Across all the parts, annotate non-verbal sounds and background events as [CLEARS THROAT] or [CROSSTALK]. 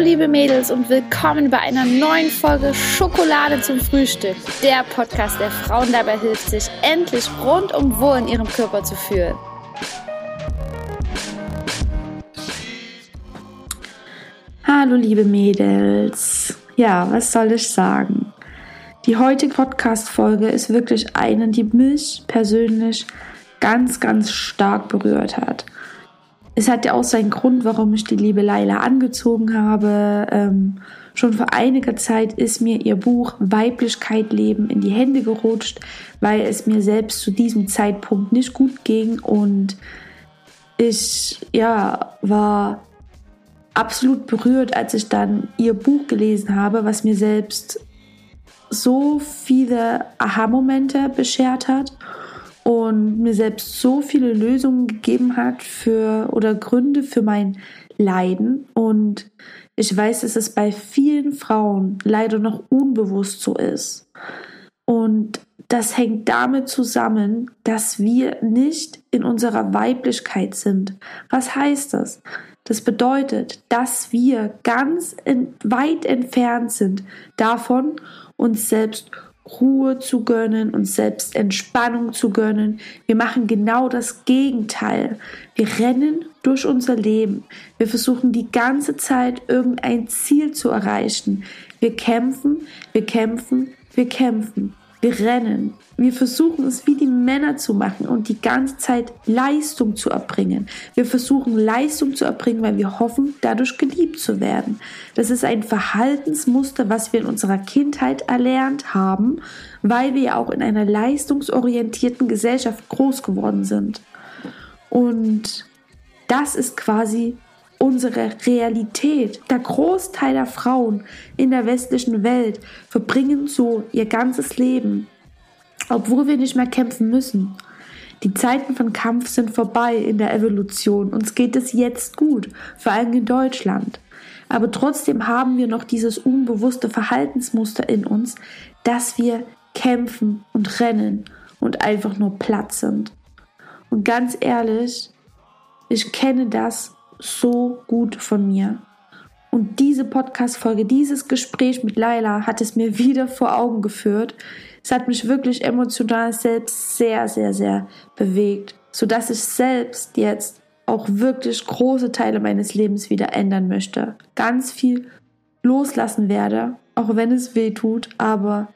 Hallo liebe Mädels und willkommen bei einer neuen Folge Schokolade zum Frühstück. Der Podcast, der Frauen dabei hilft, sich endlich rundum wohl in ihrem Körper zu fühlen. Hallo liebe Mädels. Ja, was soll ich sagen? Die heutige Podcast-Folge ist wirklich eine, die mich persönlich ganz, ganz stark berührt hat es hat ja auch seinen Grund, warum ich die liebe Laila angezogen habe. Ähm, schon vor einiger Zeit ist mir ihr Buch Weiblichkeit leben in die Hände gerutscht, weil es mir selbst zu diesem Zeitpunkt nicht gut ging und ich ja war absolut berührt, als ich dann ihr Buch gelesen habe, was mir selbst so viele Aha-Momente beschert hat und mir selbst so viele Lösungen gegeben hat für oder Gründe für mein Leiden. Und ich weiß, dass es bei vielen Frauen leider noch unbewusst so ist. Und das hängt damit zusammen, dass wir nicht in unserer Weiblichkeit sind. Was heißt das? Das bedeutet, dass wir ganz weit entfernt sind davon, uns selbst Ruhe zu gönnen, uns selbst Entspannung zu gönnen. Wir machen genau das Gegenteil. Wir rennen durch unser Leben. Wir versuchen die ganze Zeit irgendein Ziel zu erreichen. Wir kämpfen, wir kämpfen, wir kämpfen. Wir rennen. Wir versuchen es wie die Männer zu machen und die ganze Zeit Leistung zu erbringen. Wir versuchen Leistung zu erbringen, weil wir hoffen, dadurch geliebt zu werden. Das ist ein Verhaltensmuster, was wir in unserer Kindheit erlernt haben, weil wir ja auch in einer leistungsorientierten Gesellschaft groß geworden sind. Und das ist quasi unsere Realität. Der Großteil der Frauen in der westlichen Welt verbringen so ihr ganzes Leben, obwohl wir nicht mehr kämpfen müssen. Die Zeiten von Kampf sind vorbei in der Evolution. Uns geht es jetzt gut, vor allem in Deutschland. Aber trotzdem haben wir noch dieses unbewusste Verhaltensmuster in uns, dass wir kämpfen und rennen und einfach nur platt sind. Und ganz ehrlich, ich kenne das so gut von mir. Und diese Podcast-Folge, dieses Gespräch mit Laila hat es mir [LAUGHS] wieder vor Augen geführt. Es hat mich wirklich emotional selbst sehr, sehr, sehr bewegt, sodass ich selbst jetzt auch wirklich große Teile meines Lebens wieder ändern möchte. Ganz viel loslassen werde, auch wenn es weh tut, aber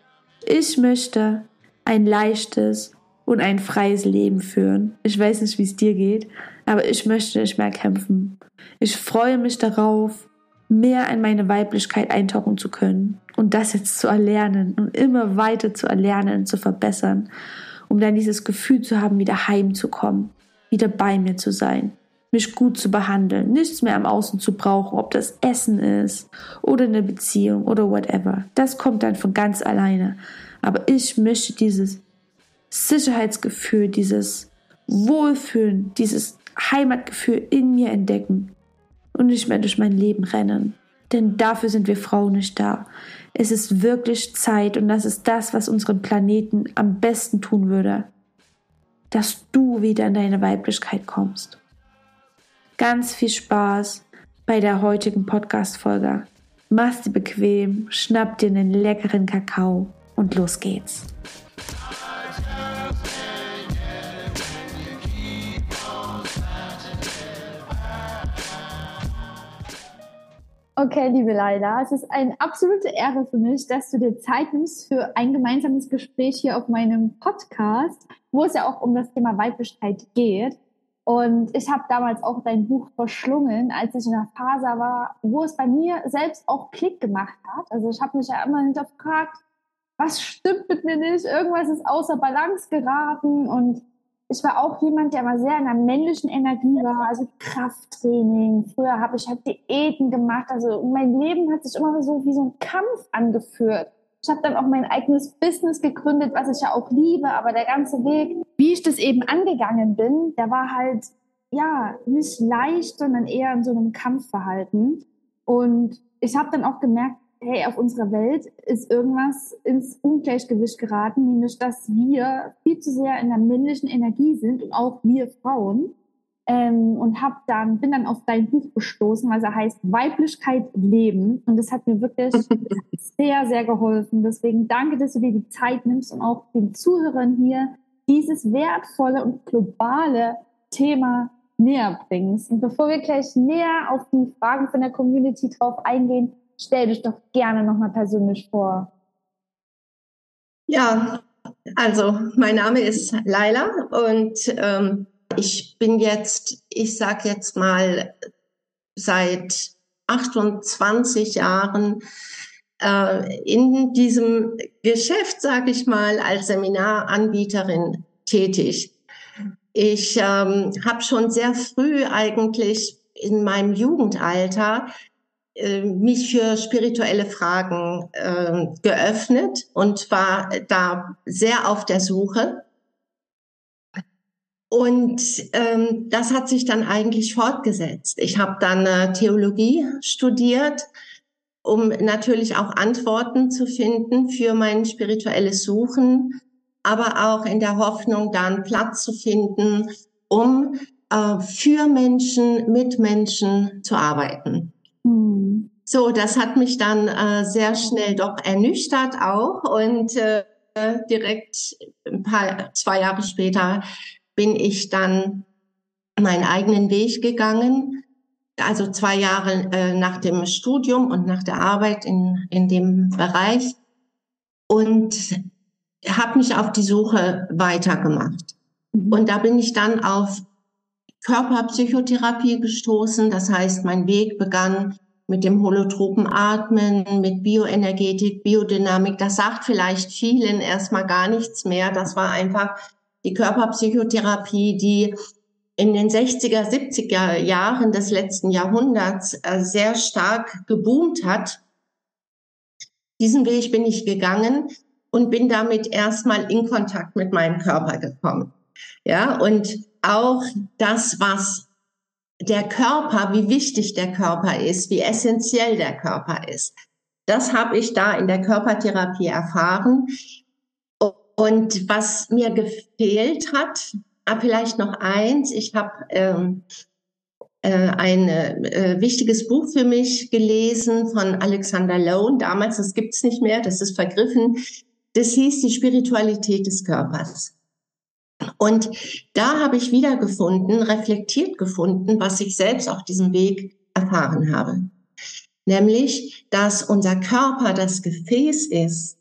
ich möchte ein leichtes und ein freies Leben führen. Ich weiß nicht, wie es dir geht, aber ich möchte nicht mehr kämpfen. Ich freue mich darauf, mehr in meine Weiblichkeit eintauchen zu können und das jetzt zu erlernen und immer weiter zu erlernen und zu verbessern, um dann dieses Gefühl zu haben, wieder heimzukommen, wieder bei mir zu sein, mich gut zu behandeln, nichts mehr am Außen zu brauchen, ob das Essen ist oder eine Beziehung oder whatever. Das kommt dann von ganz alleine. Aber ich möchte dieses Sicherheitsgefühl, dieses Wohlfühlen, dieses Heimatgefühl in mir entdecken und nicht mehr durch mein Leben rennen. Denn dafür sind wir Frauen nicht da. Es ist wirklich Zeit und das ist das, was unseren Planeten am besten tun würde, dass du wieder in deine Weiblichkeit kommst. Ganz viel Spaß bei der heutigen Podcast-Folge. Mach's dir bequem, schnapp dir einen leckeren Kakao und los geht's. Okay, liebe Leila, es ist eine absolute Ehre für mich, dass du dir Zeit nimmst für ein gemeinsames Gespräch hier auf meinem Podcast, wo es ja auch um das Thema Weiblichkeit geht. Und ich habe damals auch dein Buch verschlungen, als ich in einer Phase war, wo es bei mir selbst auch Klick gemacht hat. Also ich habe mich ja immer hinterfragt, was stimmt mit mir nicht? Irgendwas ist außer Balance geraten und ich war auch jemand, der immer sehr in der männlichen Energie war, also Krafttraining. Früher habe ich halt Diäten gemacht. Also mein Leben hat sich immer so wie so ein Kampf angeführt. Ich habe dann auch mein eigenes Business gegründet, was ich ja auch liebe, aber der ganze Weg, wie ich das eben angegangen bin, der war halt ja nicht leicht, sondern eher in so einem Kampfverhalten. Und ich habe dann auch gemerkt, hey, auf unserer Welt ist irgendwas ins Ungleichgewicht geraten, nämlich dass wir viel zu sehr in der männlichen Energie sind und auch wir Frauen. ähm, und hab dann, bin dann auf dein Buch gestoßen, was er heißt Weiblichkeit leben. Und das hat mir wirklich [LAUGHS] sehr, sehr geholfen. Deswegen danke, dass du dir die Zeit nimmst und auch den Zuhörern hier dieses wertvolle und globale Thema näher bringst. Und bevor wir gleich näher auf die Fragen von der Community drauf eingehen, stell dich doch gerne nochmal persönlich vor. Ja, also mein Name ist Laila und ähm, ich bin jetzt, ich sag jetzt mal, seit 28 Jahren äh, in diesem Geschäft, sage ich mal, als Seminaranbieterin tätig. Ich ähm, habe schon sehr früh eigentlich in meinem Jugendalter mich für spirituelle Fragen äh, geöffnet und war da sehr auf der Suche. Und ähm, das hat sich dann eigentlich fortgesetzt. Ich habe dann äh, Theologie studiert, um natürlich auch Antworten zu finden für mein spirituelles Suchen, aber auch in der Hoffnung, dann Platz zu finden, um äh, für Menschen, mit Menschen zu arbeiten. So, das hat mich dann äh, sehr schnell doch ernüchtert auch und äh, direkt ein paar zwei Jahre später bin ich dann meinen eigenen Weg gegangen. Also zwei Jahre äh, nach dem Studium und nach der Arbeit in, in dem Bereich und habe mich auf die Suche weitergemacht. Mhm. Und da bin ich dann auf Körperpsychotherapie gestoßen. Das heißt, mein Weg begann mit dem holotropen Atmen, mit Bioenergetik, Biodynamik. Das sagt vielleicht vielen erstmal gar nichts mehr. Das war einfach die Körperpsychotherapie, die in den 60er, 70er Jahren des letzten Jahrhunderts äh, sehr stark geboomt hat. Diesen Weg bin ich gegangen und bin damit erstmal in Kontakt mit meinem Körper gekommen. Ja, und auch das, was der Körper, wie wichtig der Körper ist, wie essentiell der Körper ist. Das habe ich da in der Körpertherapie erfahren. Und was mir gefehlt hat, ah, vielleicht noch eins, ich habe ähm, äh, ein äh, wichtiges Buch für mich gelesen von Alexander Lone, damals, das gibt's nicht mehr, das ist vergriffen, das hieß die Spiritualität des Körpers. Und da habe ich wiedergefunden, reflektiert gefunden, was ich selbst auf diesem Weg erfahren habe. Nämlich, dass unser Körper das Gefäß ist,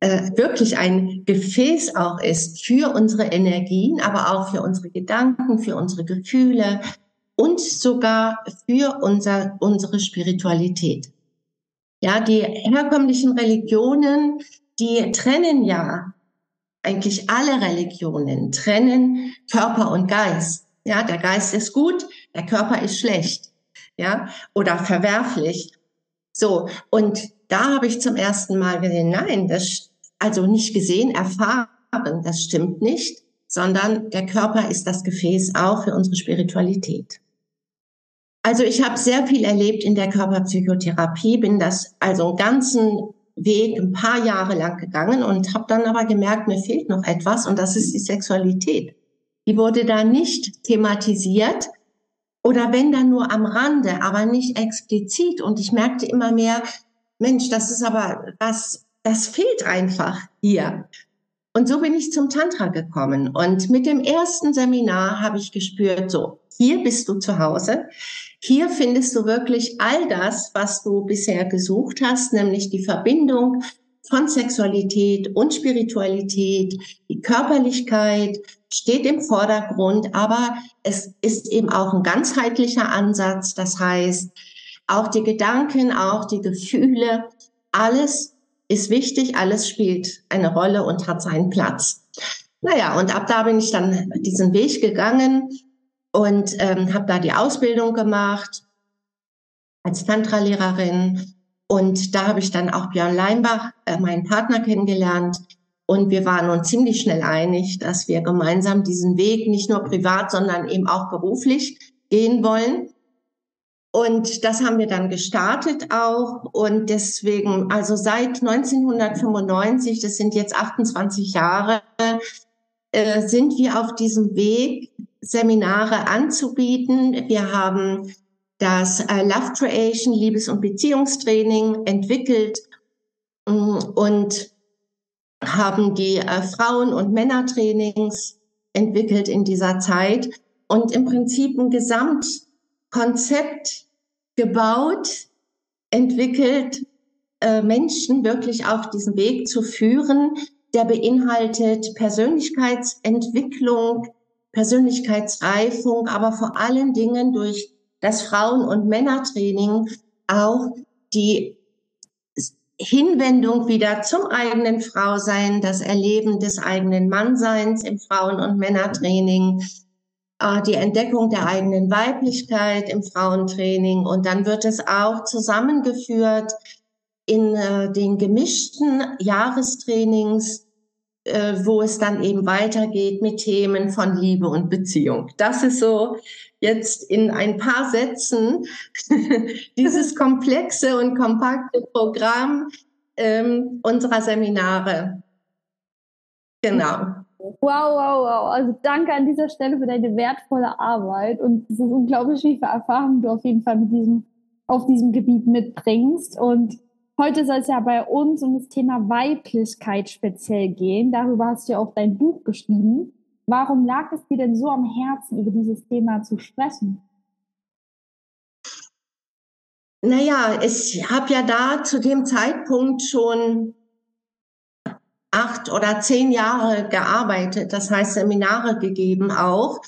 äh, wirklich ein Gefäß auch ist für unsere Energien, aber auch für unsere Gedanken, für unsere Gefühle und sogar für unser, unsere Spiritualität. Ja, die herkömmlichen Religionen, die trennen ja eigentlich alle Religionen, trennen Körper und Geist. Ja, der Geist ist gut, der Körper ist schlecht. Ja, oder verwerflich. So. Und da habe ich zum ersten Mal gesehen, nein, das, also nicht gesehen, erfahren, das stimmt nicht, sondern der Körper ist das Gefäß auch für unsere Spiritualität. Also ich habe sehr viel erlebt in der Körperpsychotherapie, bin das also einen ganzen Weg ein paar Jahre lang gegangen und habe dann aber gemerkt, mir fehlt noch etwas und das ist die Sexualität. Die wurde da nicht thematisiert oder wenn dann nur am Rande, aber nicht explizit und ich merkte immer mehr, Mensch, das ist aber, das, das fehlt einfach hier. Und so bin ich zum Tantra gekommen. Und mit dem ersten Seminar habe ich gespürt, so, hier bist du zu Hause. Hier findest du wirklich all das, was du bisher gesucht hast, nämlich die Verbindung von Sexualität und Spiritualität. Die Körperlichkeit steht im Vordergrund, aber es ist eben auch ein ganzheitlicher Ansatz. Das heißt, auch die Gedanken, auch die Gefühle, alles ist wichtig, alles spielt eine Rolle und hat seinen Platz. Naja, und ab da bin ich dann diesen Weg gegangen und ähm, habe da die Ausbildung gemacht als Tantra-Lehrerin. Und da habe ich dann auch Björn Leimbach, äh, meinen Partner, kennengelernt. Und wir waren uns ziemlich schnell einig, dass wir gemeinsam diesen Weg nicht nur privat, sondern eben auch beruflich gehen wollen. Und das haben wir dann gestartet auch. Und deswegen, also seit 1995, das sind jetzt 28 Jahre, äh, sind wir auf diesem Weg, Seminare anzubieten. Wir haben das äh, Love Creation, Liebes- und Beziehungstraining entwickelt mm, und haben die äh, Frauen- und Männertrainings entwickelt in dieser Zeit und im Prinzip ein Gesamtkonzept gebaut, entwickelt, äh, Menschen wirklich auf diesen Weg zu führen, der beinhaltet Persönlichkeitsentwicklung, Persönlichkeitsreifung, aber vor allen Dingen durch das Frauen- und Männertraining auch die Hinwendung wieder zum eigenen Frausein, das Erleben des eigenen Mannseins im Frauen- und Männertraining, äh, die Entdeckung der eigenen Weiblichkeit im Frauentraining. Und dann wird es auch zusammengeführt in äh, den gemischten Jahrestrainings, wo es dann eben weitergeht mit Themen von Liebe und Beziehung. Das ist so jetzt in ein paar Sätzen [LAUGHS] dieses komplexe und kompakte Programm ähm, unserer Seminare. Genau. Wow, wow, wow. Also danke an dieser Stelle für deine wertvolle Arbeit und es unglaublich, wie viel Erfahrung du auf jeden Fall mit diesem, auf diesem Gebiet mitbringst. Und heute soll es ja bei uns um das Thema Weiblichkeit speziell gehen. Darüber hast du ja auch dein Buch geschrieben. Warum lag es dir denn so am Herzen, über dieses Thema zu sprechen? Naja, ich habe ja da zu dem Zeitpunkt schon acht oder zehn Jahre gearbeitet, das heißt Seminare gegeben auch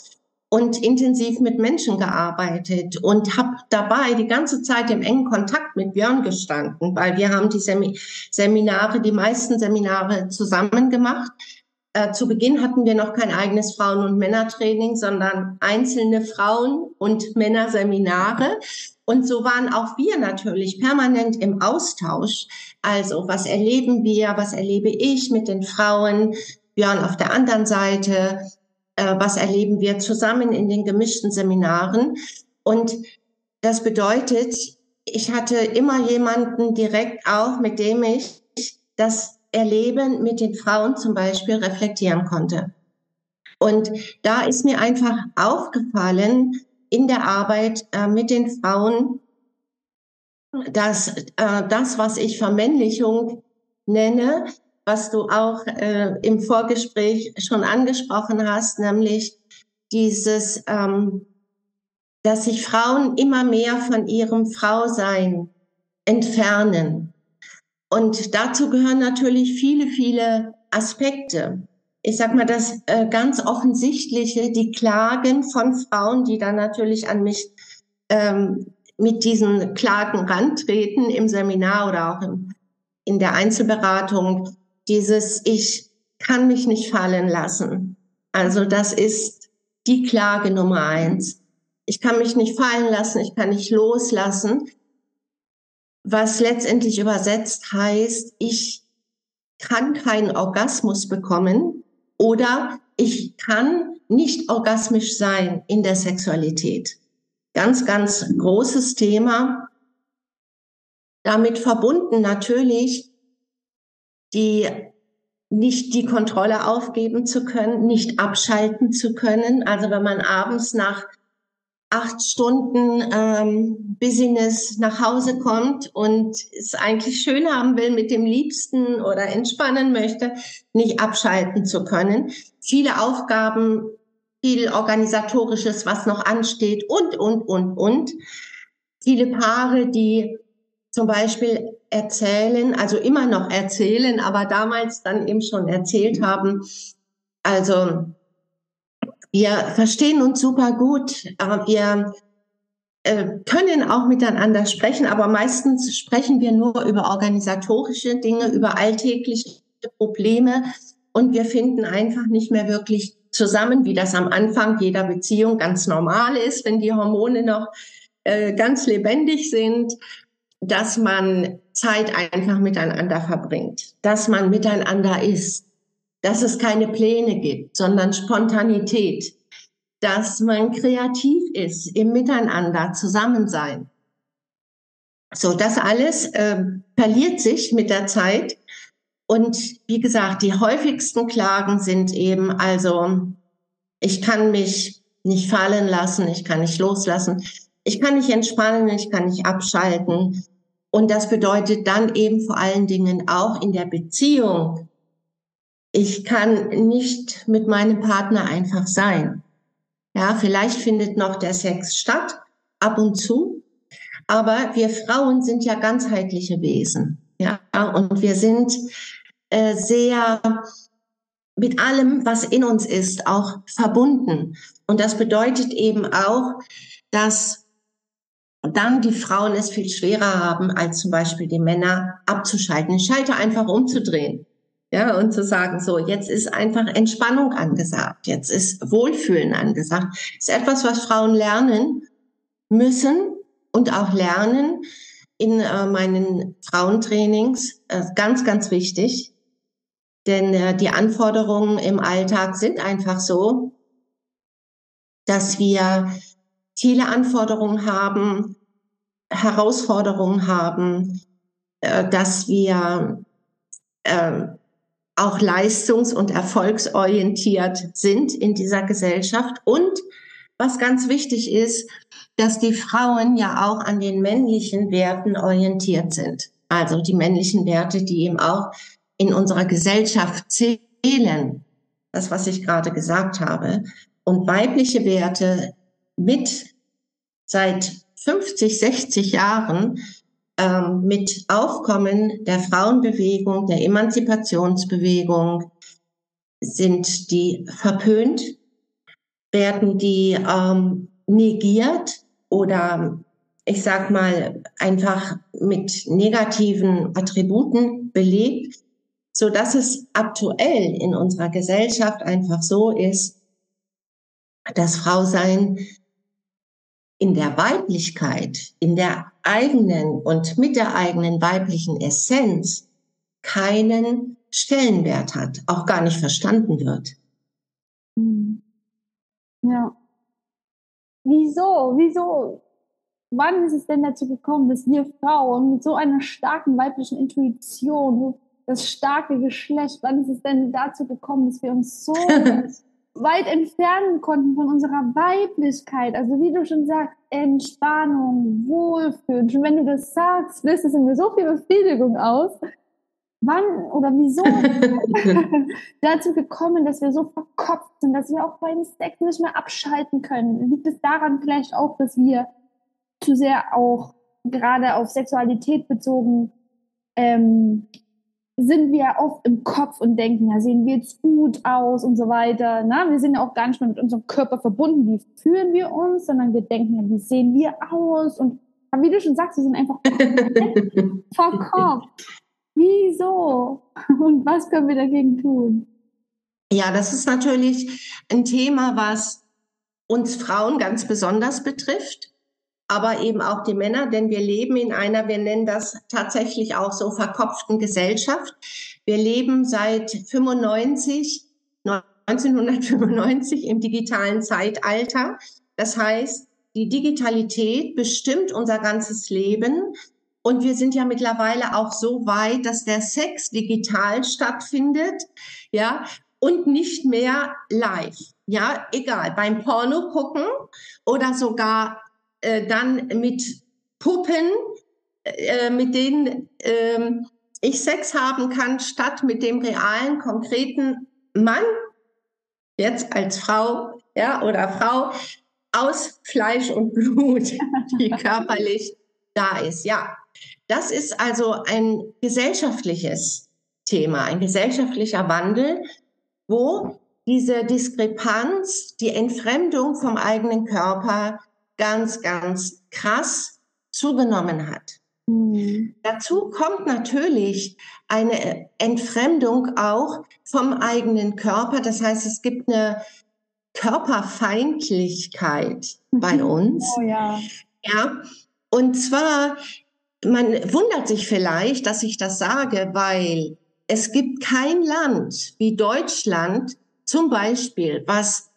und intensiv mit Menschen gearbeitet und habe dabei die ganze Zeit im engen Kontakt mit Björn gestanden, weil wir haben die Seminare, die meisten Seminare zusammen gemacht. Äh, zu Beginn hatten wir noch kein eigenes Frauen- und Männertraining, sondern einzelne Frauen- und Männerseminare. Und so waren auch wir natürlich permanent im Austausch. Also was erleben wir, was erlebe ich mit den Frauen, Björn auf der anderen Seite, äh, was erleben wir zusammen in den gemischten Seminaren. Und das bedeutet, ich hatte immer jemanden direkt auch, mit dem ich das Erleben mit den Frauen zum Beispiel reflektieren konnte. Und da ist mir einfach aufgefallen, in der Arbeit äh, mit den Frauen, dass äh, das, was ich Vermännlichung nenne, was du auch äh, im Vorgespräch schon angesprochen hast, nämlich dieses, ähm, dass sich Frauen immer mehr von ihrem Frausein entfernen. Und dazu gehören natürlich viele, viele Aspekte ich sag mal, das äh, ganz offensichtliche, die Klagen von Frauen, die dann natürlich an mich ähm, mit diesen Klagen rantreten im Seminar oder auch im, in der Einzelberatung, dieses Ich kann mich nicht fallen lassen. Also das ist die Klage Nummer eins. Ich kann mich nicht fallen lassen, ich kann nicht loslassen, was letztendlich übersetzt heißt, ich kann keinen Orgasmus bekommen, oder ich kann nicht orgasmisch sein in der Sexualität. Ganz, ganz großes Thema. Damit verbunden natürlich die nicht die Kontrolle aufgeben zu können, nicht abschalten zu können. Also wenn man abends nach acht Stunden ähm, Business nach Hause kommt und es eigentlich schön haben will mit dem Liebsten oder entspannen möchte, nicht abschalten zu können. Viele Aufgaben, viel organisatorisches, was noch ansteht und, und, und, und. Viele Paare, die zum Beispiel erzählen, also immer noch erzählen, aber damals dann eben schon erzählt haben, also wir verstehen uns super gut. Wir äh, können auch miteinander sprechen, aber meistens sprechen wir nur über organisatorische Dinge, über alltägliche Probleme und wir finden einfach nicht mehr wirklich zusammen, wie das am Anfang jeder Beziehung ganz normal ist, wenn die Hormone noch äh, ganz lebendig sind, dass man Zeit einfach miteinander verbringt, dass man miteinander ist, dass es keine Pläne gibt, sondern Spontanität, dass man kreativ ist im Miteinander, Zusammensein. So, das alles äh, verliert sich mit der Zeit. Und wie gesagt, die häufigsten Klagen sind eben, also ich kann mich nicht fallen lassen, ich kann nicht loslassen, ich kann nicht entspannen, ich kann nicht abschalten. Und das bedeutet dann eben vor allen Dingen auch in der Beziehung, ich kann nicht mit meinem Partner einfach sein. Ja, vielleicht findet noch der Sex statt, ab und zu. Aber wir Frauen sind ja ganzheitliche Wesen. Ja, und wir sind äh, sehr mit allem, was in uns ist, auch verbunden. Und das bedeutet eben auch, dass dann die Frauen es viel schwerer haben, als zum Beispiel die Männer abzuschalten. Den Schalter einfach umzudrehen. Ja, und zu sagen, so, jetzt ist einfach Entspannung angesagt. Jetzt ist Wohlfühlen angesagt. Ist etwas, was Frauen lernen müssen und auch lernen in äh, meinen Frauentrainings. Äh, ganz, ganz wichtig. Denn äh, die Anforderungen im Alltag sind einfach so, dass wir viele Anforderungen haben, Herausforderungen haben, äh, dass wir äh, auch leistungs- und erfolgsorientiert sind in dieser Gesellschaft. Und was ganz wichtig ist, dass die Frauen ja auch an den männlichen Werten orientiert sind. Also die männlichen Werte, die eben auch in unserer Gesellschaft zählen. Das, was ich gerade gesagt habe. Und weibliche Werte mit seit 50, 60 Jahren ähm, mit Aufkommen der Frauenbewegung, der Emanzipationsbewegung sind die verpönt, werden die ähm, negiert oder ich sag mal einfach mit negativen Attributen belegt, so dass es aktuell in unserer Gesellschaft einfach so ist, dass Frausein in der Weiblichkeit, in der eigenen und mit der eigenen weiblichen Essenz keinen Stellenwert hat, auch gar nicht verstanden wird. Hm. Ja. Wieso? Wieso? Wann ist es denn dazu gekommen, dass wir Frauen mit so einer starken weiblichen Intuition, das starke Geschlecht, wann ist es denn dazu gekommen, dass wir uns so [LAUGHS] weit entfernen konnten von unserer Weiblichkeit. Also wie du schon sagst, Entspannung, Wohlfühlen. Schon wenn du das sagst, löst es in mir so viel Befriedigung aus. Wann oder wieso [LAUGHS] dazu gekommen, dass wir so verkopft sind, dass wir auch beim Sex nicht mehr abschalten können? Liegt es daran vielleicht auch, dass wir zu sehr auch gerade auf Sexualität bezogen ähm, sind wir oft im Kopf und denken, ja, sehen wir jetzt gut aus und so weiter. Na, wir sind ja auch gar nicht mehr mit unserem Körper verbunden. Wie fühlen wir uns? Sondern wir denken, ja, wie sehen wir aus? Und wie du schon sagst, wir sind einfach [LAUGHS] verkopft. Wieso? [LAUGHS] Und was können wir dagegen tun? Ja, das ist natürlich ein Thema, was uns Frauen ganz besonders betrifft aber eben auch die Männer, denn wir leben in einer, wir nennen das tatsächlich auch so verkopften Gesellschaft. Wir leben seit 95, 1995 im digitalen Zeitalter. Das heißt, die Digitalität bestimmt unser ganzes Leben. Und wir sind ja mittlerweile auch so weit, dass der Sex digital stattfindet, ja, und nicht mehr live. Ja, egal, beim Porno gucken oder sogar äh, dann mit Puppen, äh, mit denen äh, ich Sex haben kann, statt mit dem realen, konkreten Mann, jetzt als Frau, ja, oder Frau, aus Fleisch und Blut, [LAUGHS] die körperlich da ist. Ja, das ist also ein gesellschaftliches Thema, ein gesellschaftlicher Wandel, wo diese Diskrepanz, die Entfremdung vom eigenen Körper ganz, ganz krass zugenommen hat. Mhm. Dazu kommt natürlich eine Entfremdung auch vom eigenen Körper. Das heißt, es gibt eine Körperfeindlichkeit bei mhm. [LAUGHS] uns. Oh, ja. ja. Und zwar, man wundert sich vielleicht, dass ich das sage, weil es gibt kein Land wie Deutschland zum Beispiel, was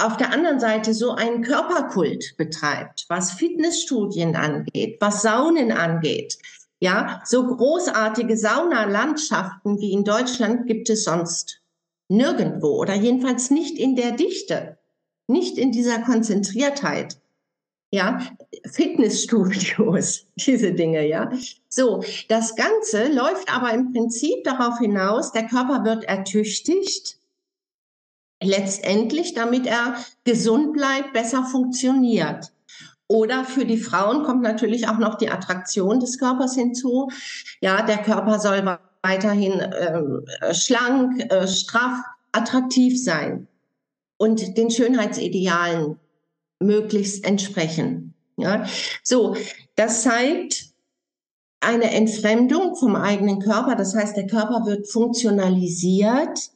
auf der anderen Seite so einen Körperkult betreibt, was Fitnessstudien angeht, was Saunen angeht. Ja, so großartige Saunalandschaften wie in Deutschland gibt es sonst nirgendwo oder jedenfalls nicht in der Dichte. nicht in dieser Konzentriertheit. Ja, Fitnessstudios, [LAUGHS] diese Dinge, ja. So, das Ganze läuft aber im Prinzip darauf hinaus, der Körper wird ertüchtigt, letztendlich, damit er gesund bleibt, besser funktioniert. Oder für die Frauen kommt natürlich auch noch die Attraktion des Körpers hinzu. Ja, der Körper soll weiterhin äh, schlank, äh, straff, attraktiv sein und den Schönheitsidealen möglichst entsprechen. Ja, so, das zeigt eine Entfremdung vom eigenen Körper. Das heißt, der Körper wird funktionalisiert,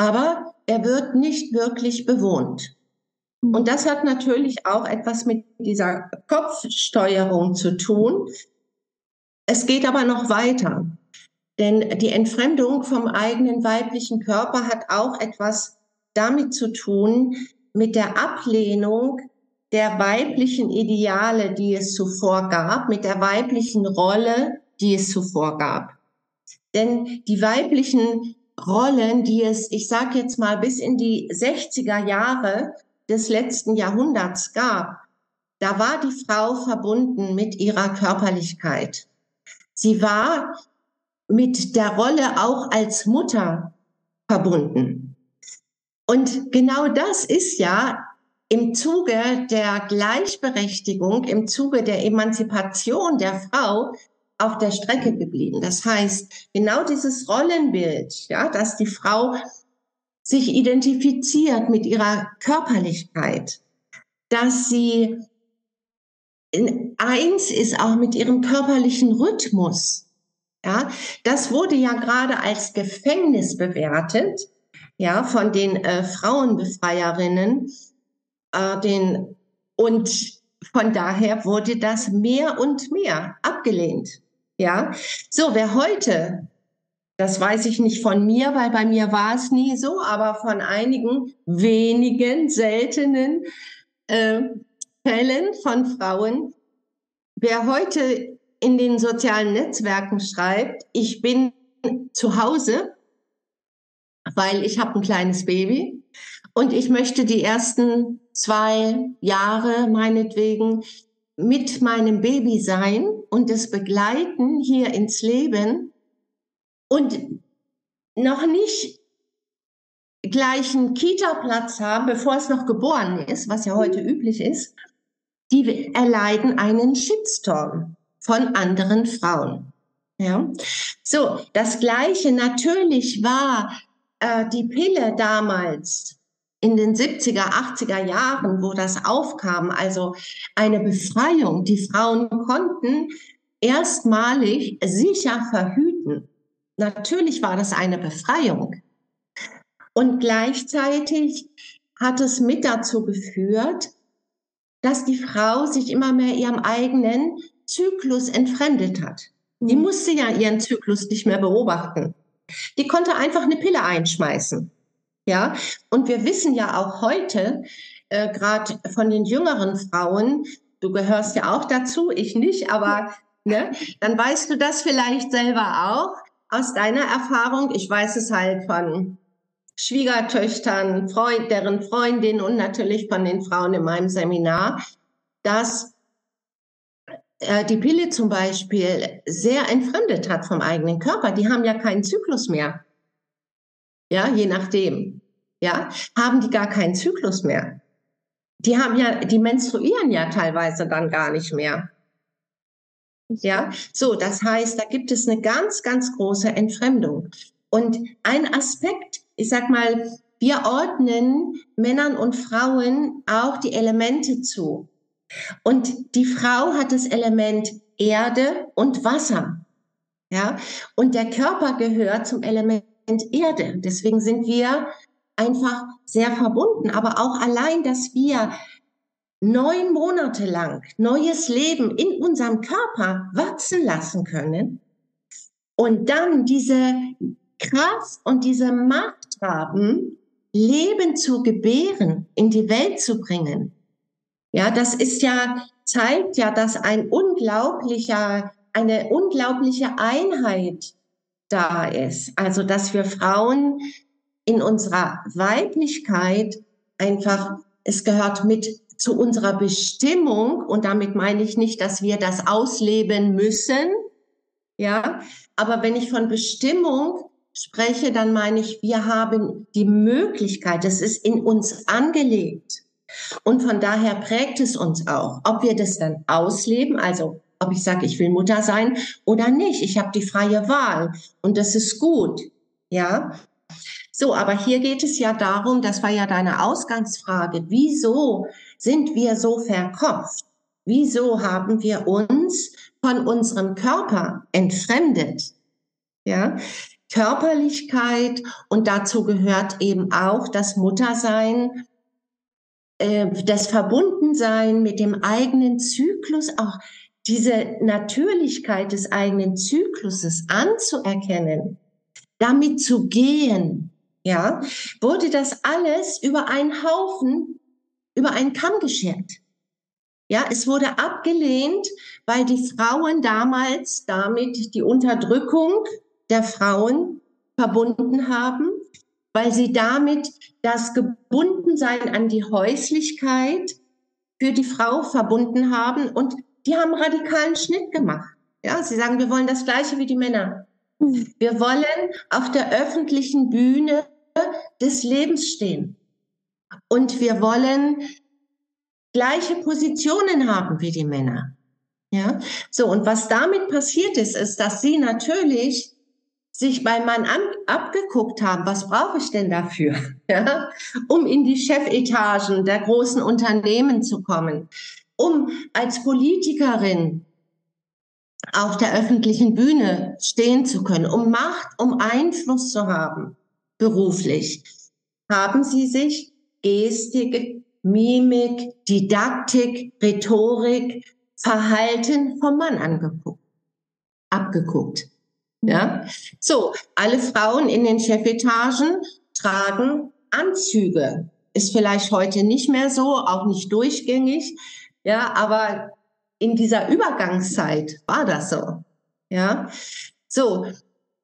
aber er wird nicht wirklich bewohnt. Und das hat natürlich auch etwas mit dieser Kopfsteuerung zu tun. Es geht aber noch weiter. Denn die Entfremdung vom eigenen weiblichen Körper hat auch etwas damit zu tun, mit der Ablehnung der weiblichen Ideale, die es zuvor gab, mit der weiblichen Rolle, die es zuvor gab. Denn die weiblichen Rollen, die es, ich sage jetzt mal, bis in die 60er Jahre des letzten Jahrhunderts gab, da war die Frau verbunden mit ihrer Körperlichkeit. Sie war mit der Rolle auch als Mutter verbunden. Und genau das ist ja im Zuge der Gleichberechtigung, im Zuge der Emanzipation der Frau auf der Strecke geblieben. Das heißt, genau dieses Rollenbild, ja, dass die Frau sich identifiziert mit ihrer Körperlichkeit, dass sie in eins ist auch mit ihrem körperlichen Rhythmus. Ja, das wurde ja gerade als Gefängnis bewertet, ja, von den äh, Frauenbefreierinnen, äh, den, und von daher wurde das mehr und mehr abgelehnt. Ja, so, wer heute, das weiß ich nicht von mir, weil bei mir war es nie so, aber von einigen wenigen, seltenen äh, Fällen von Frauen, wer heute in den sozialen Netzwerken schreibt, ich bin zu Hause, weil ich habe ein kleines Baby und ich möchte die ersten zwei Jahre meinetwegen mit meinem Baby sein und es begleiten hier ins Leben und noch nicht gleich einen Kita-Platz haben, bevor es noch geboren ist, was ja heute üblich ist, die erleiden einen Shitstorm von anderen Frauen. Ja, so das Gleiche natürlich war äh, die Pille damals in den 70er, 80er Jahren, wo das aufkam, also eine Befreiung. Die Frauen konnten erstmalig sicher verhüten. Natürlich war das eine Befreiung. Und gleichzeitig hat es mit dazu geführt, dass die Frau sich immer mehr ihrem eigenen Zyklus entfremdet hat. Die mhm. musste ja ihren Zyklus nicht mehr beobachten. Die konnte einfach eine Pille einschmeißen. Ja, und wir wissen ja auch heute, äh, gerade von den jüngeren Frauen, du gehörst ja auch dazu, ich nicht, aber ne, dann weißt du das vielleicht selber auch aus deiner Erfahrung. Ich weiß es halt von Schwiegertöchtern, Freund, deren Freundinnen und natürlich von den Frauen in meinem Seminar, dass äh, die Pille zum Beispiel sehr entfremdet hat vom eigenen Körper. Die haben ja keinen Zyklus mehr. Ja, je nachdem. Ja, haben die gar keinen Zyklus mehr. Die haben ja, die menstruieren ja teilweise dann gar nicht mehr. Ja, so, das heißt, da gibt es eine ganz, ganz große Entfremdung. Und ein Aspekt, ich sag mal, wir ordnen Männern und Frauen auch die Elemente zu. Und die Frau hat das Element Erde und Wasser. Ja, und der Körper gehört zum Element Erde. Deswegen sind wir einfach sehr verbunden. Aber auch allein, dass wir neun Monate lang neues Leben in unserem Körper wachsen lassen können und dann diese Kraft und diese Macht haben, Leben zu gebären, in die Welt zu bringen, ja, das ist ja, zeigt ja, dass ein unglaublicher, eine unglaubliche Einheit da ist. Also, dass wir Frauen in unserer Weiblichkeit einfach, es gehört mit zu unserer Bestimmung und damit meine ich nicht, dass wir das ausleben müssen, ja, aber wenn ich von Bestimmung spreche, dann meine ich, wir haben die Möglichkeit, es ist in uns angelegt. Und von daher prägt es uns auch, ob wir das dann ausleben, also ob ich sage, ich will Mutter sein oder nicht. Ich habe die freie Wahl und das ist gut. Ja. So, aber hier geht es ja darum, das war ja deine Ausgangsfrage, wieso sind wir so verkopft? Wieso haben wir uns von unserem Körper entfremdet? Ja, Körperlichkeit und dazu gehört eben auch das Muttersein, äh, das Verbundensein mit dem eigenen Zyklus, auch diese Natürlichkeit des eigenen Zykluses anzuerkennen, damit zu gehen, ja, wurde das alles über einen Haufen, über einen Kamm geschert. Ja, es wurde abgelehnt, weil die Frauen damals damit die Unterdrückung der Frauen verbunden haben, weil sie damit das Gebundensein an die Häuslichkeit für die Frau verbunden haben und die haben radikalen Schnitt gemacht. Ja, sie sagen, wir wollen das Gleiche wie die Männer. Wir wollen auf der öffentlichen Bühne des Lebens stehen. Und wir wollen gleiche Positionen haben wie die Männer. Ja, so. Und was damit passiert ist, ist, dass sie natürlich sich beim Mann an, abgeguckt haben, was brauche ich denn dafür, [LAUGHS] ja, um in die Chefetagen der großen Unternehmen zu kommen, um als Politikerin auf der öffentlichen Bühne stehen zu können, um Macht, um Einfluss zu haben, beruflich, haben sie sich Gestik, Mimik, Didaktik, Rhetorik, Verhalten vom Mann angeguckt, abgeguckt. Ja, so alle Frauen in den Chefetagen tragen Anzüge. Ist vielleicht heute nicht mehr so, auch nicht durchgängig. Ja, aber in dieser Übergangszeit war das so. Ja, so.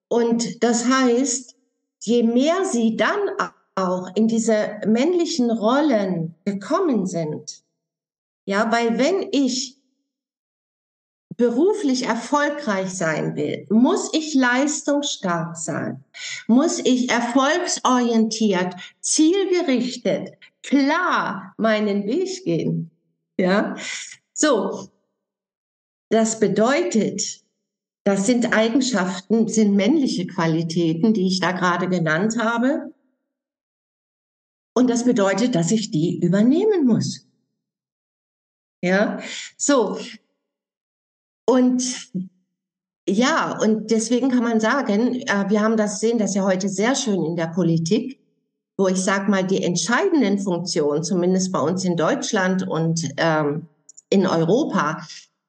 Und das heißt, je mehr sie dann auch in diese männlichen Rollen gekommen sind, ja, weil wenn ich beruflich erfolgreich sein will, muss ich leistungsstark sein, muss ich erfolgsorientiert, zielgerichtet, klar meinen Weg gehen. Ja, so. Das bedeutet, das sind Eigenschaften, sind männliche Qualitäten, die ich da gerade genannt habe. Und das bedeutet, dass ich die übernehmen muss. Ja, so. Und ja, und deswegen kann man sagen, äh, wir haben das sehen, das ja heute sehr schön in der Politik wo ich sage mal, die entscheidenden Funktionen, zumindest bei uns in Deutschland und ähm, in Europa,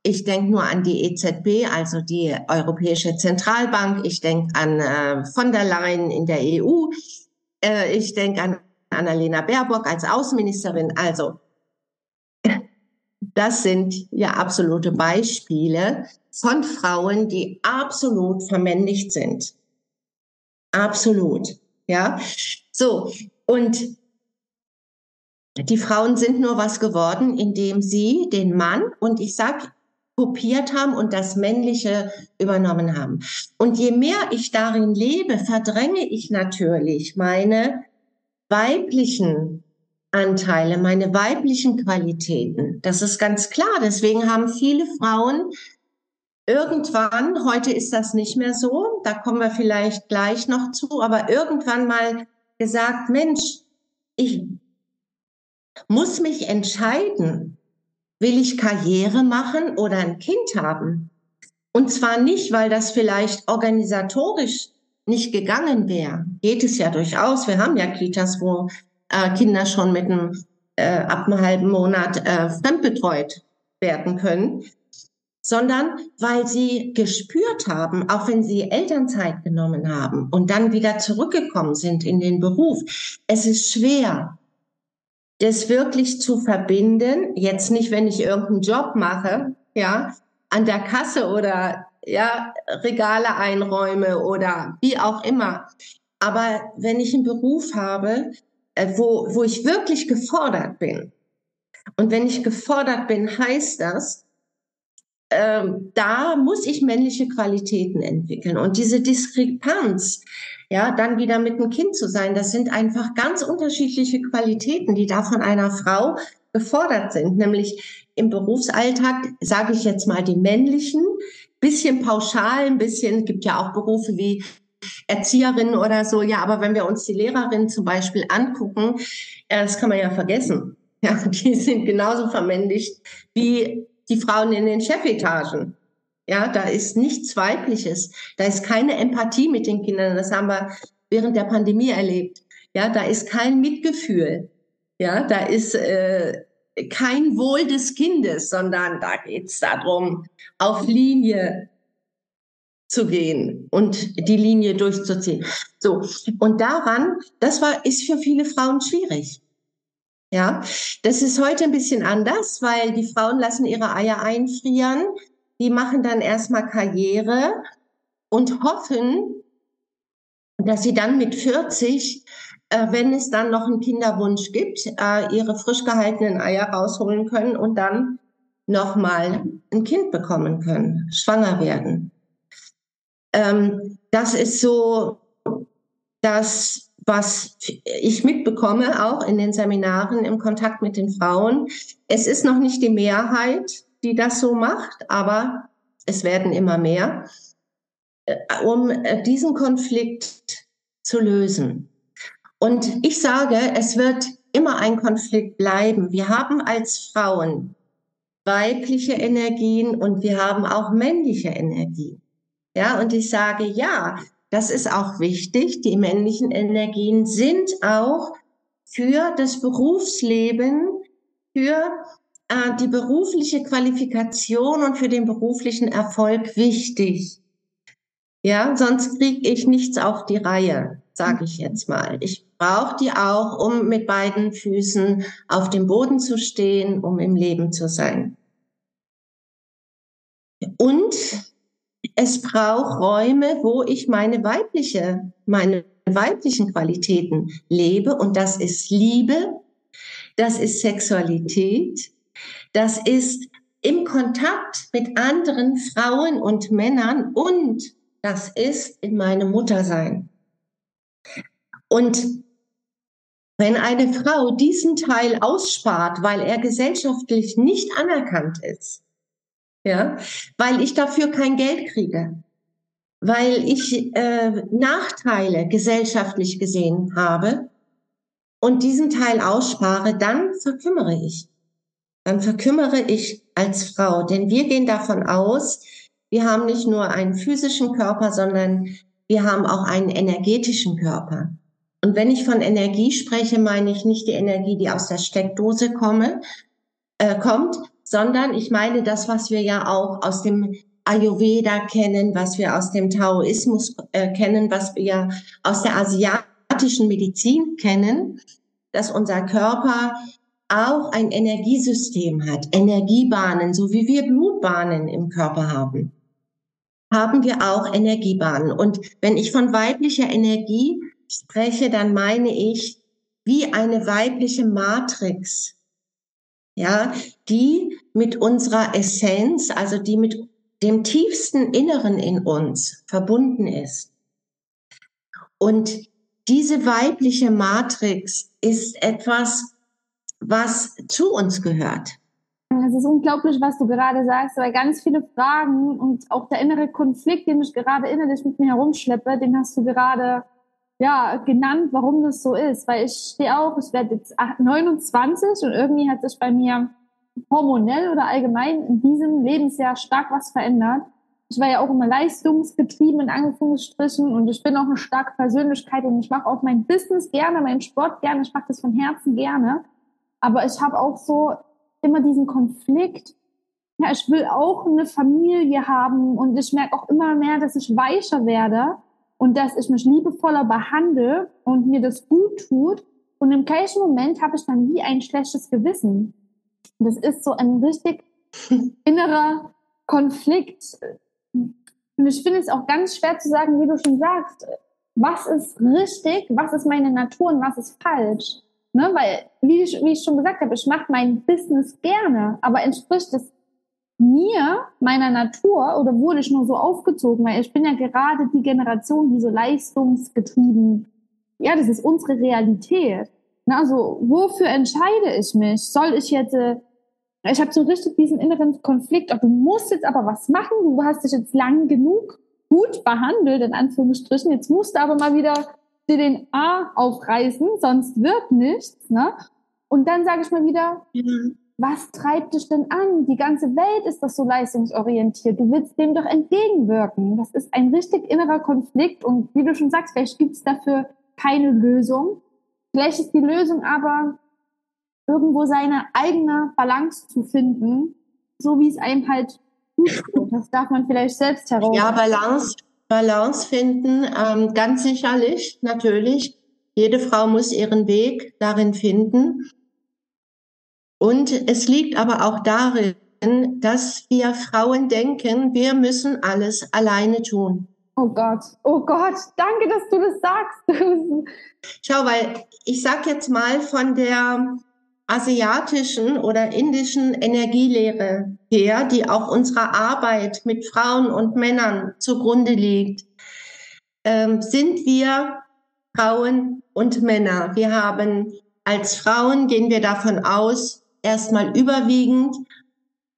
ich denke nur an die EZB, also die Europäische Zentralbank, ich denke an äh, von der Leyen in der EU, äh, ich denke an Annalena Baerbock als Außenministerin. Also das sind ja absolute Beispiele von Frauen, die absolut vermännlicht sind. Absolut. Ja, so, und die Frauen sind nur was geworden, indem sie den Mann und ich sag kopiert haben und das Männliche übernommen haben. Und je mehr ich darin lebe, verdränge ich natürlich meine weiblichen Anteile, meine weiblichen Qualitäten. Das ist ganz klar. Deswegen haben viele Frauen irgendwann, heute ist das nicht mehr so, da kommen wir vielleicht gleich noch zu, aber irgendwann mal gesagt, Mensch, ich muss mich entscheiden, will ich Karriere machen oder ein Kind haben? Und zwar nicht, weil das vielleicht organisatorisch nicht gegangen wäre. Geht es ja durchaus. Wir haben ja Kitas, wo äh, Kinder schon mit einem, äh, ab einem halben Monat äh, fremdbetreut werden können sondern weil sie gespürt haben, auch wenn sie Elternzeit genommen haben und dann wieder zurückgekommen sind in den Beruf, es ist schwer, das wirklich zu verbinden. Jetzt nicht, wenn ich irgendeinen Job mache, ja, an der Kasse oder ja, Regale einräume oder wie auch immer. Aber wenn ich einen Beruf habe, äh, wo, wo ich wirklich gefordert bin. Und wenn ich gefordert bin, heißt das, ähm, da muss ich männliche Qualitäten entwickeln. Und diese Diskrepanz, ja, dann wieder mit einem Kind zu sein, das sind einfach ganz unterschiedliche Qualitäten, die da von einer Frau gefordert sind. Nämlich im Berufsalltag, sage ich jetzt mal, die männlichen, bisschen pauschal, ein bisschen, gibt ja auch Berufe wie Erzieherin oder so, ja, aber wenn wir uns die Lehrerin zum Beispiel angucken, das kann man ja vergessen. Ja, [LAUGHS] die sind genauso vermännlicht wie die Frauen in den Chefetagen. Ja, da ist nichts Weibliches. Da ist keine Empathie mit den Kindern. Das haben wir während der Pandemie erlebt. Ja, da ist kein Mitgefühl. Ja, da ist äh, kein Wohl des Kindes, sondern da geht's darum, auf Linie zu gehen und die Linie durchzuziehen. So. Und daran, das war, ist für viele Frauen schwierig. Ja, das ist heute ein bisschen anders, weil die Frauen lassen ihre Eier einfrieren. Die machen dann erstmal Karriere und hoffen, dass sie dann mit 40, äh, wenn es dann noch einen Kinderwunsch gibt, äh, ihre frisch gehaltenen Eier rausholen können und dann nochmal ein Kind bekommen können, schwanger werden. Ähm, das ist so das was ich mitbekomme, auch in den Seminaren im Kontakt mit den Frauen. Es ist noch nicht die Mehrheit, die das so macht, aber es werden immer mehr, äh, um äh, diesen Konflikt zu lösen. Und ich sage, es wird immer ein Konflikt bleiben. Wir haben als Frauen weibliche Energien und wir haben auch männliche Energien. Ja, und ich sage, ja, das ist auch wichtig. Die männlichen Energien sind auch für das Berufsleben, für äh, die berufliche Qualifikation und für den beruflichen Erfolg wichtig. Ja, sonst kriege ich nichts auf die Reihe, sage ich jetzt mal. Ich brauche die auch, um mit beiden Füßen auf dem Boden zu stehen, um im Leben zu sein. Und es braucht Räume, wo ich meine weibliche, meine weiblichen Qualitäten lebe. Und das ist Liebe, das ist Sexualität, das ist im Kontakt mit anderen Frauen und Männern und das ist in meinem Muttersein. Und wenn eine Frau diesen Teil ausspart, weil er gesellschaftlich nicht anerkannt ist, ja, weil ich dafür kein Geld kriege, weil ich äh, Nachteile gesellschaftlich gesehen habe und diesen Teil ausspare, dann verkümmere ich. Dann verkümmere ich als Frau, denn wir gehen davon aus, wir haben nicht nur einen physischen Körper, sondern wir haben auch einen energetischen Körper. Und wenn ich von Energie spreche, meine ich nicht die Energie, die aus der Steckdose komme, äh, kommt, sondern ich meine das, was wir ja auch aus dem Ayurveda kennen, was wir aus dem Taoismus äh, kennen, was wir aus der asiatischen Medizin kennen, dass unser Körper auch ein Energiesystem hat, Energiebahnen, so wie wir Blutbahnen im Körper haben, haben wir auch Energiebahnen. Und wenn ich von weiblicher Energie spreche, dann meine ich wie eine weibliche Matrix, ja, die mit unserer Essenz, also die mit dem tiefsten Inneren in uns verbunden ist. Und diese weibliche Matrix ist etwas, was zu uns gehört. Es ist unglaublich, was du gerade sagst, weil ganz viele Fragen und auch der innere Konflikt, den ich gerade innerlich mit mir herumschleppe, den hast du gerade ja, genannt, warum das so ist. Weil ich stehe auch, ich werde jetzt 29 und irgendwie hat sich bei mir hormonell oder allgemein in diesem Lebensjahr stark was verändert. Ich war ja auch immer leistungsgetrieben in Anführungsstrichen und ich bin auch eine starke Persönlichkeit und ich mache auch mein Business gerne, meinen Sport gerne, ich mache das von Herzen gerne. Aber ich habe auch so immer diesen Konflikt. Ja, ich will auch eine Familie haben und ich merke auch immer mehr, dass ich weicher werde und dass ich mich liebevoller behandle und mir das gut tut. Und im gleichen Moment habe ich dann wie ein schlechtes Gewissen. Das ist so ein richtig innerer Konflikt. Und ich finde es auch ganz schwer zu sagen, wie du schon sagst, was ist richtig, was ist meine Natur und was ist falsch. Ne? Weil, wie ich, wie ich schon gesagt habe, ich mache mein Business gerne, aber entspricht es mir, meiner Natur, oder wurde ich nur so aufgezogen? Weil ich bin ja gerade die Generation, die so leistungsgetrieben, ja, das ist unsere Realität. Na, also, wofür entscheide ich mich? Soll ich jetzt, äh, ich habe so richtig diesen inneren Konflikt, oh, du musst jetzt aber was machen, du hast dich jetzt lang genug gut behandelt, in Anführungsstrichen, jetzt musst du aber mal wieder dir den A aufreißen, sonst wird nichts. Ne? Und dann sage ich mal wieder, mhm. was treibt dich denn an? Die ganze Welt ist doch so leistungsorientiert. Du willst dem doch entgegenwirken. Das ist ein richtig innerer Konflikt. Und wie du schon sagst, vielleicht gibt es dafür keine Lösung. Vielleicht ist die Lösung aber, irgendwo seine eigene Balance zu finden, so wie es einem halt gut tut. Das darf man vielleicht selbst heraus. Ja, Balance Balance finden, ähm, ganz sicherlich, natürlich. Jede Frau muss ihren Weg darin finden. Und es liegt aber auch darin, dass wir Frauen denken, wir müssen alles alleine tun. Oh Gott, oh Gott, danke, dass du das sagst. Schau, weil ich sag jetzt mal von der asiatischen oder indischen Energielehre her, die auch unserer Arbeit mit Frauen und Männern zugrunde liegt, ähm, sind wir Frauen und Männer. Wir haben als Frauen, gehen wir davon aus, erstmal überwiegend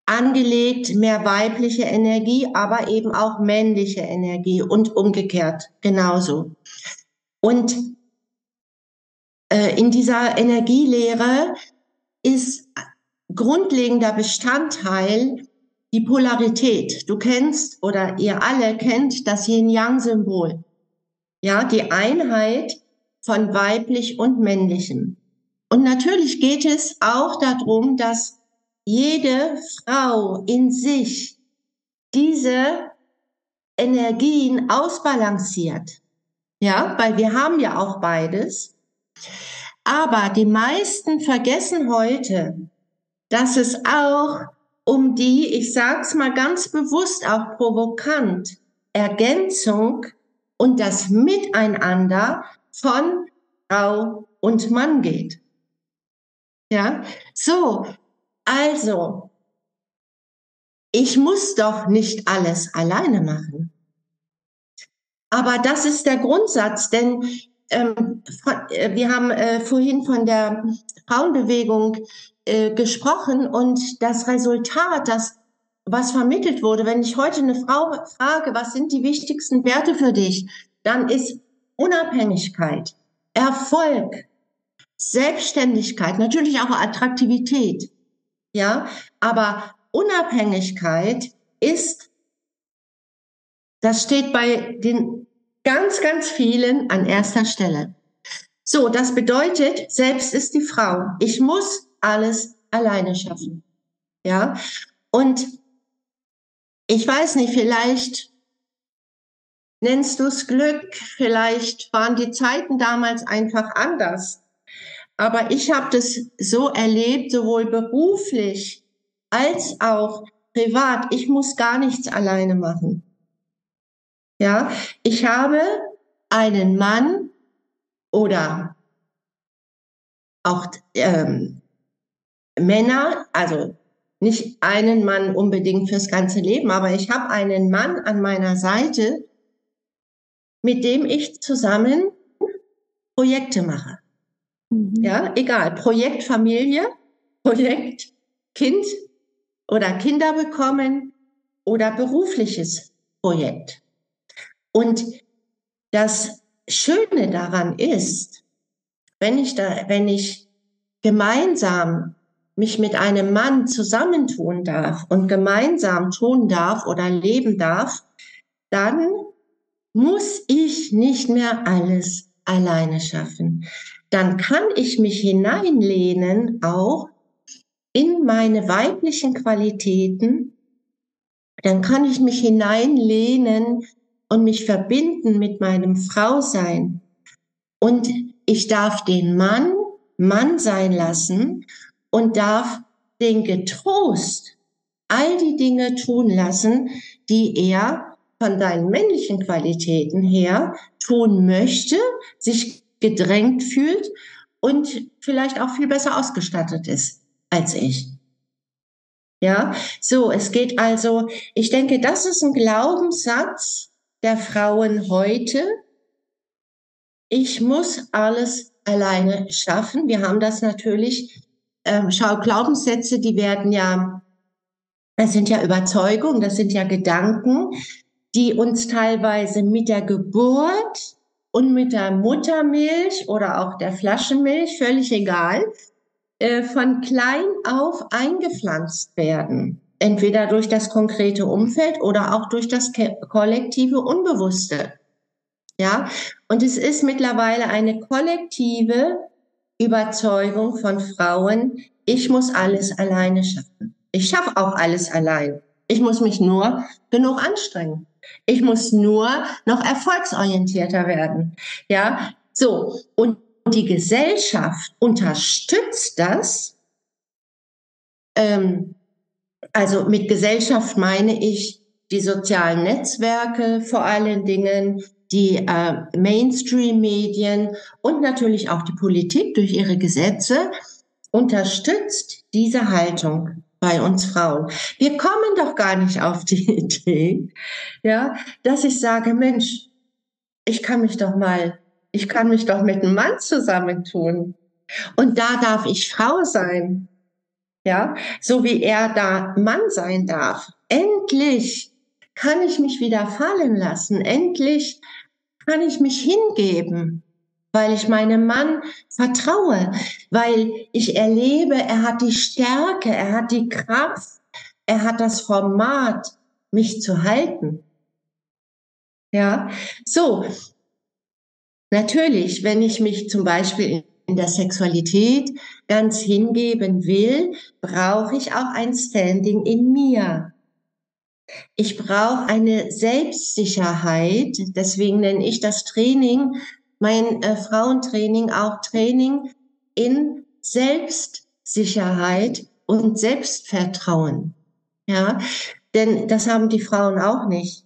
angelegt mehr weibliche Energie, aber eben auch männliche Energie und umgekehrt genauso. Und äh, in dieser Energielehre ist grundlegender Bestandteil die Polarität. Du kennst oder ihr alle kennt das Yin-Yang-Symbol. Ja, die Einheit von weiblich und männlichem. Und natürlich geht es auch darum, dass jede Frau in sich diese Energien ausbalanciert. Ja, weil wir haben ja auch beides. Aber die meisten vergessen heute, dass es auch um die, ich sag's mal ganz bewusst auch provokant, Ergänzung und das Miteinander von Frau und Mann geht. Ja, so, also, ich muss doch nicht alles alleine machen. Aber das ist der Grundsatz, denn ähm, äh, wir haben äh, vorhin von der Frauenbewegung äh, gesprochen und das Resultat, das was vermittelt wurde, wenn ich heute eine Frau frage, was sind die wichtigsten Werte für dich, dann ist Unabhängigkeit, Erfolg, Selbstständigkeit, natürlich auch Attraktivität, ja, aber Unabhängigkeit ist, das steht bei den ganz, ganz vielen an erster Stelle. So, das bedeutet, selbst ist die Frau. Ich muss alles alleine schaffen. Ja, und ich weiß nicht, vielleicht nennst du es Glück, vielleicht waren die Zeiten damals einfach anders. Aber ich habe das so erlebt, sowohl beruflich als auch privat. Ich muss gar nichts alleine machen. Ja, ich habe einen Mann oder auch ähm, Männer, also nicht einen Mann unbedingt fürs ganze Leben, aber ich habe einen Mann an meiner Seite, mit dem ich zusammen Projekte mache. Mhm. Ja, egal, Projekt Familie, Projekt Kind oder Kinder bekommen oder berufliches Projekt. Und das Schöne daran ist, wenn ich da, wenn ich gemeinsam mich mit einem Mann zusammentun darf und gemeinsam tun darf oder leben darf, dann muss ich nicht mehr alles alleine schaffen. Dann kann ich mich hineinlehnen auch in meine weiblichen Qualitäten. Dann kann ich mich hineinlehnen und mich verbinden mit meinem Frausein. Und ich darf den Mann Mann sein lassen und darf den getrost all die Dinge tun lassen, die er von deinen männlichen Qualitäten her tun möchte, sich gedrängt fühlt und vielleicht auch viel besser ausgestattet ist als ich. Ja, so, es geht also, ich denke, das ist ein Glaubenssatz der Frauen heute. Ich muss alles alleine schaffen. Wir haben das natürlich, ähm, schau, Glaubenssätze, die werden ja, das sind ja Überzeugungen, das sind ja Gedanken, die uns teilweise mit der Geburt und mit der Muttermilch oder auch der Flaschenmilch, völlig egal, äh, von klein auf eingepflanzt werden. Entweder durch das konkrete Umfeld oder auch durch das kollektive Unbewusste. Ja, und es ist mittlerweile eine kollektive Überzeugung von Frauen, ich muss alles alleine schaffen. Ich schaffe auch alles allein. Ich muss mich nur genug anstrengen. Ich muss nur noch erfolgsorientierter werden. Ja, so. Und die Gesellschaft unterstützt das. Ähm, also mit Gesellschaft meine ich die sozialen Netzwerke vor allen Dingen, die äh, Mainstream-Medien und natürlich auch die Politik durch ihre Gesetze unterstützt diese Haltung bei uns Frauen. Wir kommen doch gar nicht auf die [LAUGHS] Idee, ja, dass ich sage, Mensch, ich kann mich doch mal ich kann mich doch mit einem Mann zusammentun. Und da darf ich Frau sein. Ja, so wie er da Mann sein darf. Endlich kann ich mich wieder fallen lassen. Endlich kann ich mich hingeben, weil ich meinem Mann vertraue, weil ich erlebe, er hat die Stärke, er hat die Kraft, er hat das Format, mich zu halten. Ja, so. Natürlich, wenn ich mich zum Beispiel in der Sexualität ganz hingeben will, brauche ich auch ein Standing in mir. Ich brauche eine Selbstsicherheit. Deswegen nenne ich das Training, mein äh, Frauentraining auch Training in Selbstsicherheit und Selbstvertrauen. Ja, denn das haben die Frauen auch nicht.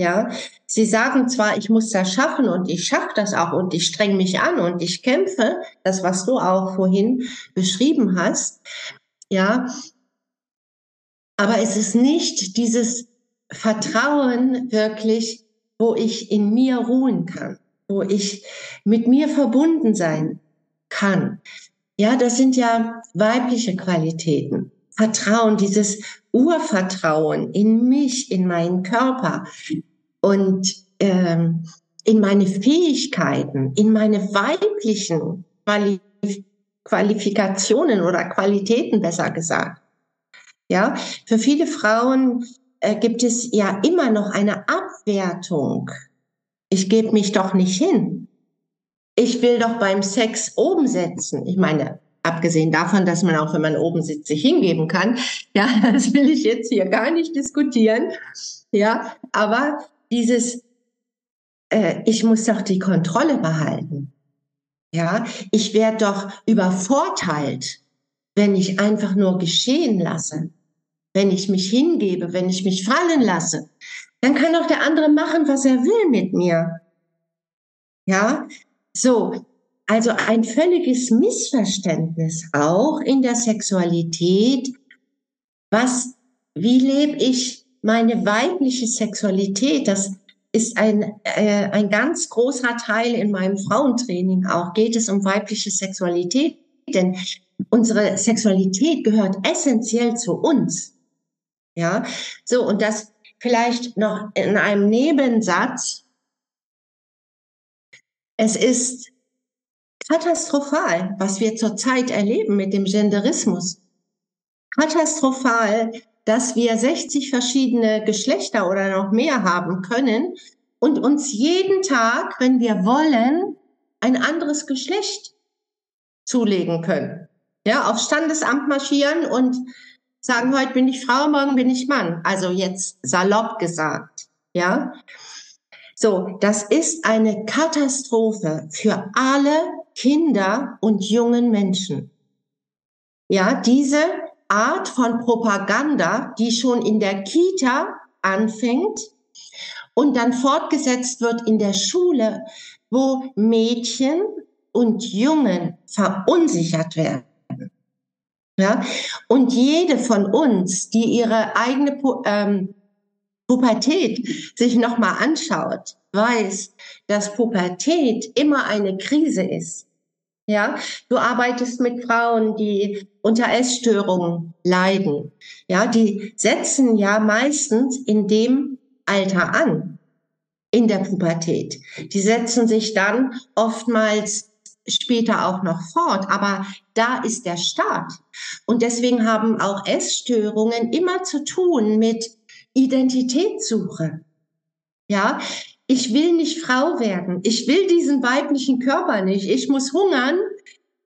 Ja, sie sagen zwar, ich muss das schaffen und ich schaffe das auch und ich streng mich an und ich kämpfe, das was du auch vorhin beschrieben hast. Ja, aber es ist nicht dieses Vertrauen wirklich, wo ich in mir ruhen kann, wo ich mit mir verbunden sein kann. Ja, das sind ja weibliche Qualitäten. Vertrauen, dieses Urvertrauen in mich, in meinen Körper, und ähm, in meine Fähigkeiten, in meine weiblichen Qualif Qualifikationen oder Qualitäten besser gesagt. Ja, für viele Frauen äh, gibt es ja immer noch eine Abwertung. Ich gebe mich doch nicht hin. Ich will doch beim Sex oben setzen. Ich meine, abgesehen davon, dass man auch, wenn man oben sitzt, sich hingeben kann. Ja, [LAUGHS] das will ich jetzt hier gar nicht diskutieren. Ja, aber dieses, äh, ich muss doch die Kontrolle behalten. Ja, ich werde doch übervorteilt, wenn ich einfach nur geschehen lasse, wenn ich mich hingebe, wenn ich mich fallen lasse. Dann kann doch der andere machen, was er will mit mir. Ja, so. Also ein völliges Missverständnis auch in der Sexualität. Was, wie lebe ich meine weibliche Sexualität, das ist ein, äh, ein ganz großer Teil in meinem Frauentraining auch, geht es um weibliche Sexualität, denn unsere Sexualität gehört essentiell zu uns. Ja, so, und das vielleicht noch in einem Nebensatz. Es ist katastrophal, was wir zurzeit erleben mit dem Genderismus. Katastrophal, dass wir 60 verschiedene Geschlechter oder noch mehr haben können und uns jeden Tag, wenn wir wollen, ein anderes Geschlecht zulegen können. Ja, aufs Standesamt marschieren und sagen, heute bin ich Frau, morgen bin ich Mann. Also jetzt salopp gesagt. Ja. So, das ist eine Katastrophe für alle Kinder und jungen Menschen. Ja, diese Art von Propaganda, die schon in der Kita anfängt und dann fortgesetzt wird in der Schule, wo Mädchen und Jungen verunsichert werden. Ja? Und jede von uns, die ihre eigene Pu ähm, Pubertät sich nochmal anschaut, weiß, dass Pubertät immer eine Krise ist. Ja, du arbeitest mit Frauen, die unter Essstörungen leiden. Ja, die setzen ja meistens in dem Alter an, in der Pubertät. Die setzen sich dann oftmals später auch noch fort, aber da ist der Start. Und deswegen haben auch Essstörungen immer zu tun mit Identitätssuche. Ja, ich will nicht Frau werden. Ich will diesen weiblichen Körper nicht. Ich muss hungern,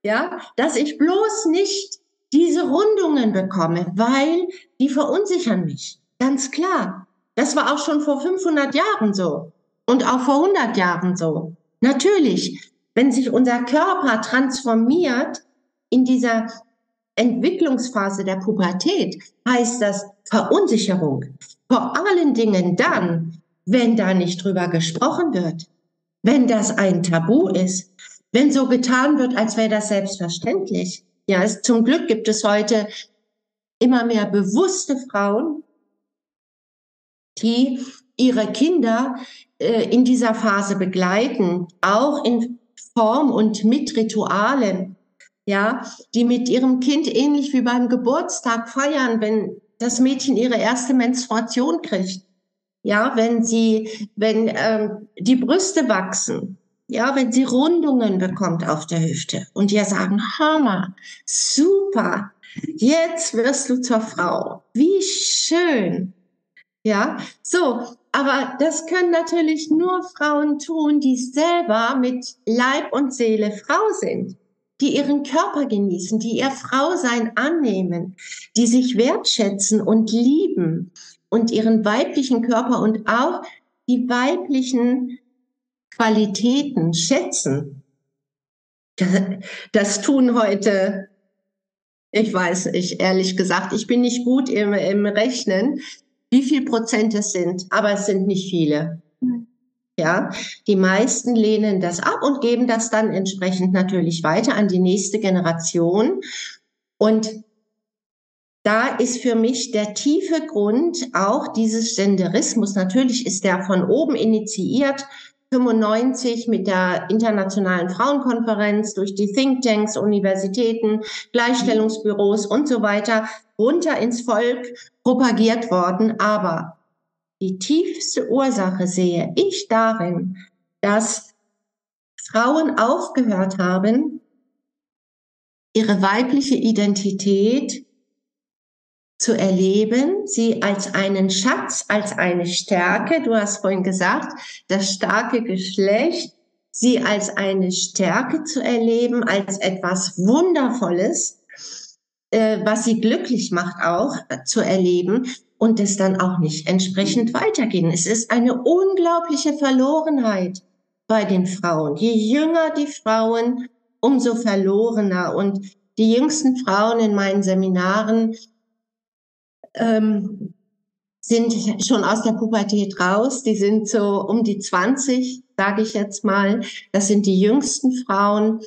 ja, dass ich bloß nicht diese Rundungen bekomme, weil die verunsichern mich. Ganz klar. Das war auch schon vor 500 Jahren so und auch vor 100 Jahren so. Natürlich, wenn sich unser Körper transformiert in dieser Entwicklungsphase der Pubertät, heißt das Verunsicherung. Vor allen Dingen dann, wenn da nicht drüber gesprochen wird, wenn das ein Tabu ist, wenn so getan wird, als wäre das selbstverständlich. Ja, es, zum Glück gibt es heute immer mehr bewusste Frauen, die ihre Kinder äh, in dieser Phase begleiten, auch in Form und mit Ritualen, ja, die mit ihrem Kind ähnlich wie beim Geburtstag feiern, wenn das Mädchen ihre erste Menstruation kriegt. Ja, wenn sie, wenn ähm, die Brüste wachsen, ja, wenn sie Rundungen bekommt auf der Hüfte und ihr sagen, Hammer, super, jetzt wirst du zur Frau. Wie schön. Ja, so, aber das können natürlich nur Frauen tun, die selber mit Leib und Seele Frau sind, die ihren Körper genießen, die ihr Frausein annehmen, die sich wertschätzen und lieben und ihren weiblichen Körper und auch die weiblichen Qualitäten schätzen. Das tun heute, ich weiß nicht, ehrlich gesagt, ich bin nicht gut im, im Rechnen, wie viel Prozent es sind, aber es sind nicht viele. Ja, die meisten lehnen das ab und geben das dann entsprechend natürlich weiter an die nächste Generation. Und da ist für mich der tiefe Grund auch dieses Genderismus. Natürlich ist der von oben initiiert, 95 mit der Internationalen Frauenkonferenz durch die Thinktanks, Universitäten, Gleichstellungsbüros und so weiter runter ins Volk propagiert worden. Aber die tiefste Ursache sehe ich darin, dass Frauen aufgehört haben, ihre weibliche Identität zu erleben, sie als einen Schatz, als eine Stärke, du hast vorhin gesagt, das starke Geschlecht, sie als eine Stärke zu erleben, als etwas Wundervolles, äh, was sie glücklich macht auch äh, zu erleben und es dann auch nicht entsprechend weitergehen. Es ist eine unglaubliche Verlorenheit bei den Frauen. Je jünger die Frauen, umso verlorener. Und die jüngsten Frauen in meinen Seminaren ähm, sind schon aus der Pubertät raus. Die sind so um die 20, sage ich jetzt mal. Das sind die jüngsten Frauen.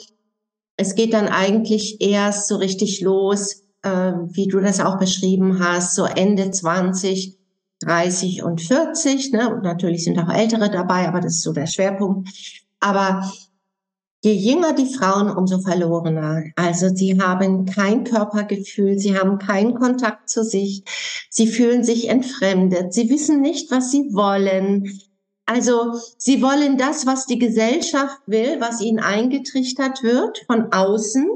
Es geht dann eigentlich erst so richtig los, äh, wie du das auch beschrieben hast, so Ende 20, 30 und 40. Ne? Und natürlich sind auch Ältere dabei, aber das ist so der Schwerpunkt. Aber Je jünger die Frauen, umso verlorener. Also sie haben kein Körpergefühl, sie haben keinen Kontakt zu sich, sie fühlen sich entfremdet, sie wissen nicht, was sie wollen. Also sie wollen das, was die Gesellschaft will, was ihnen eingetrichtert wird von außen.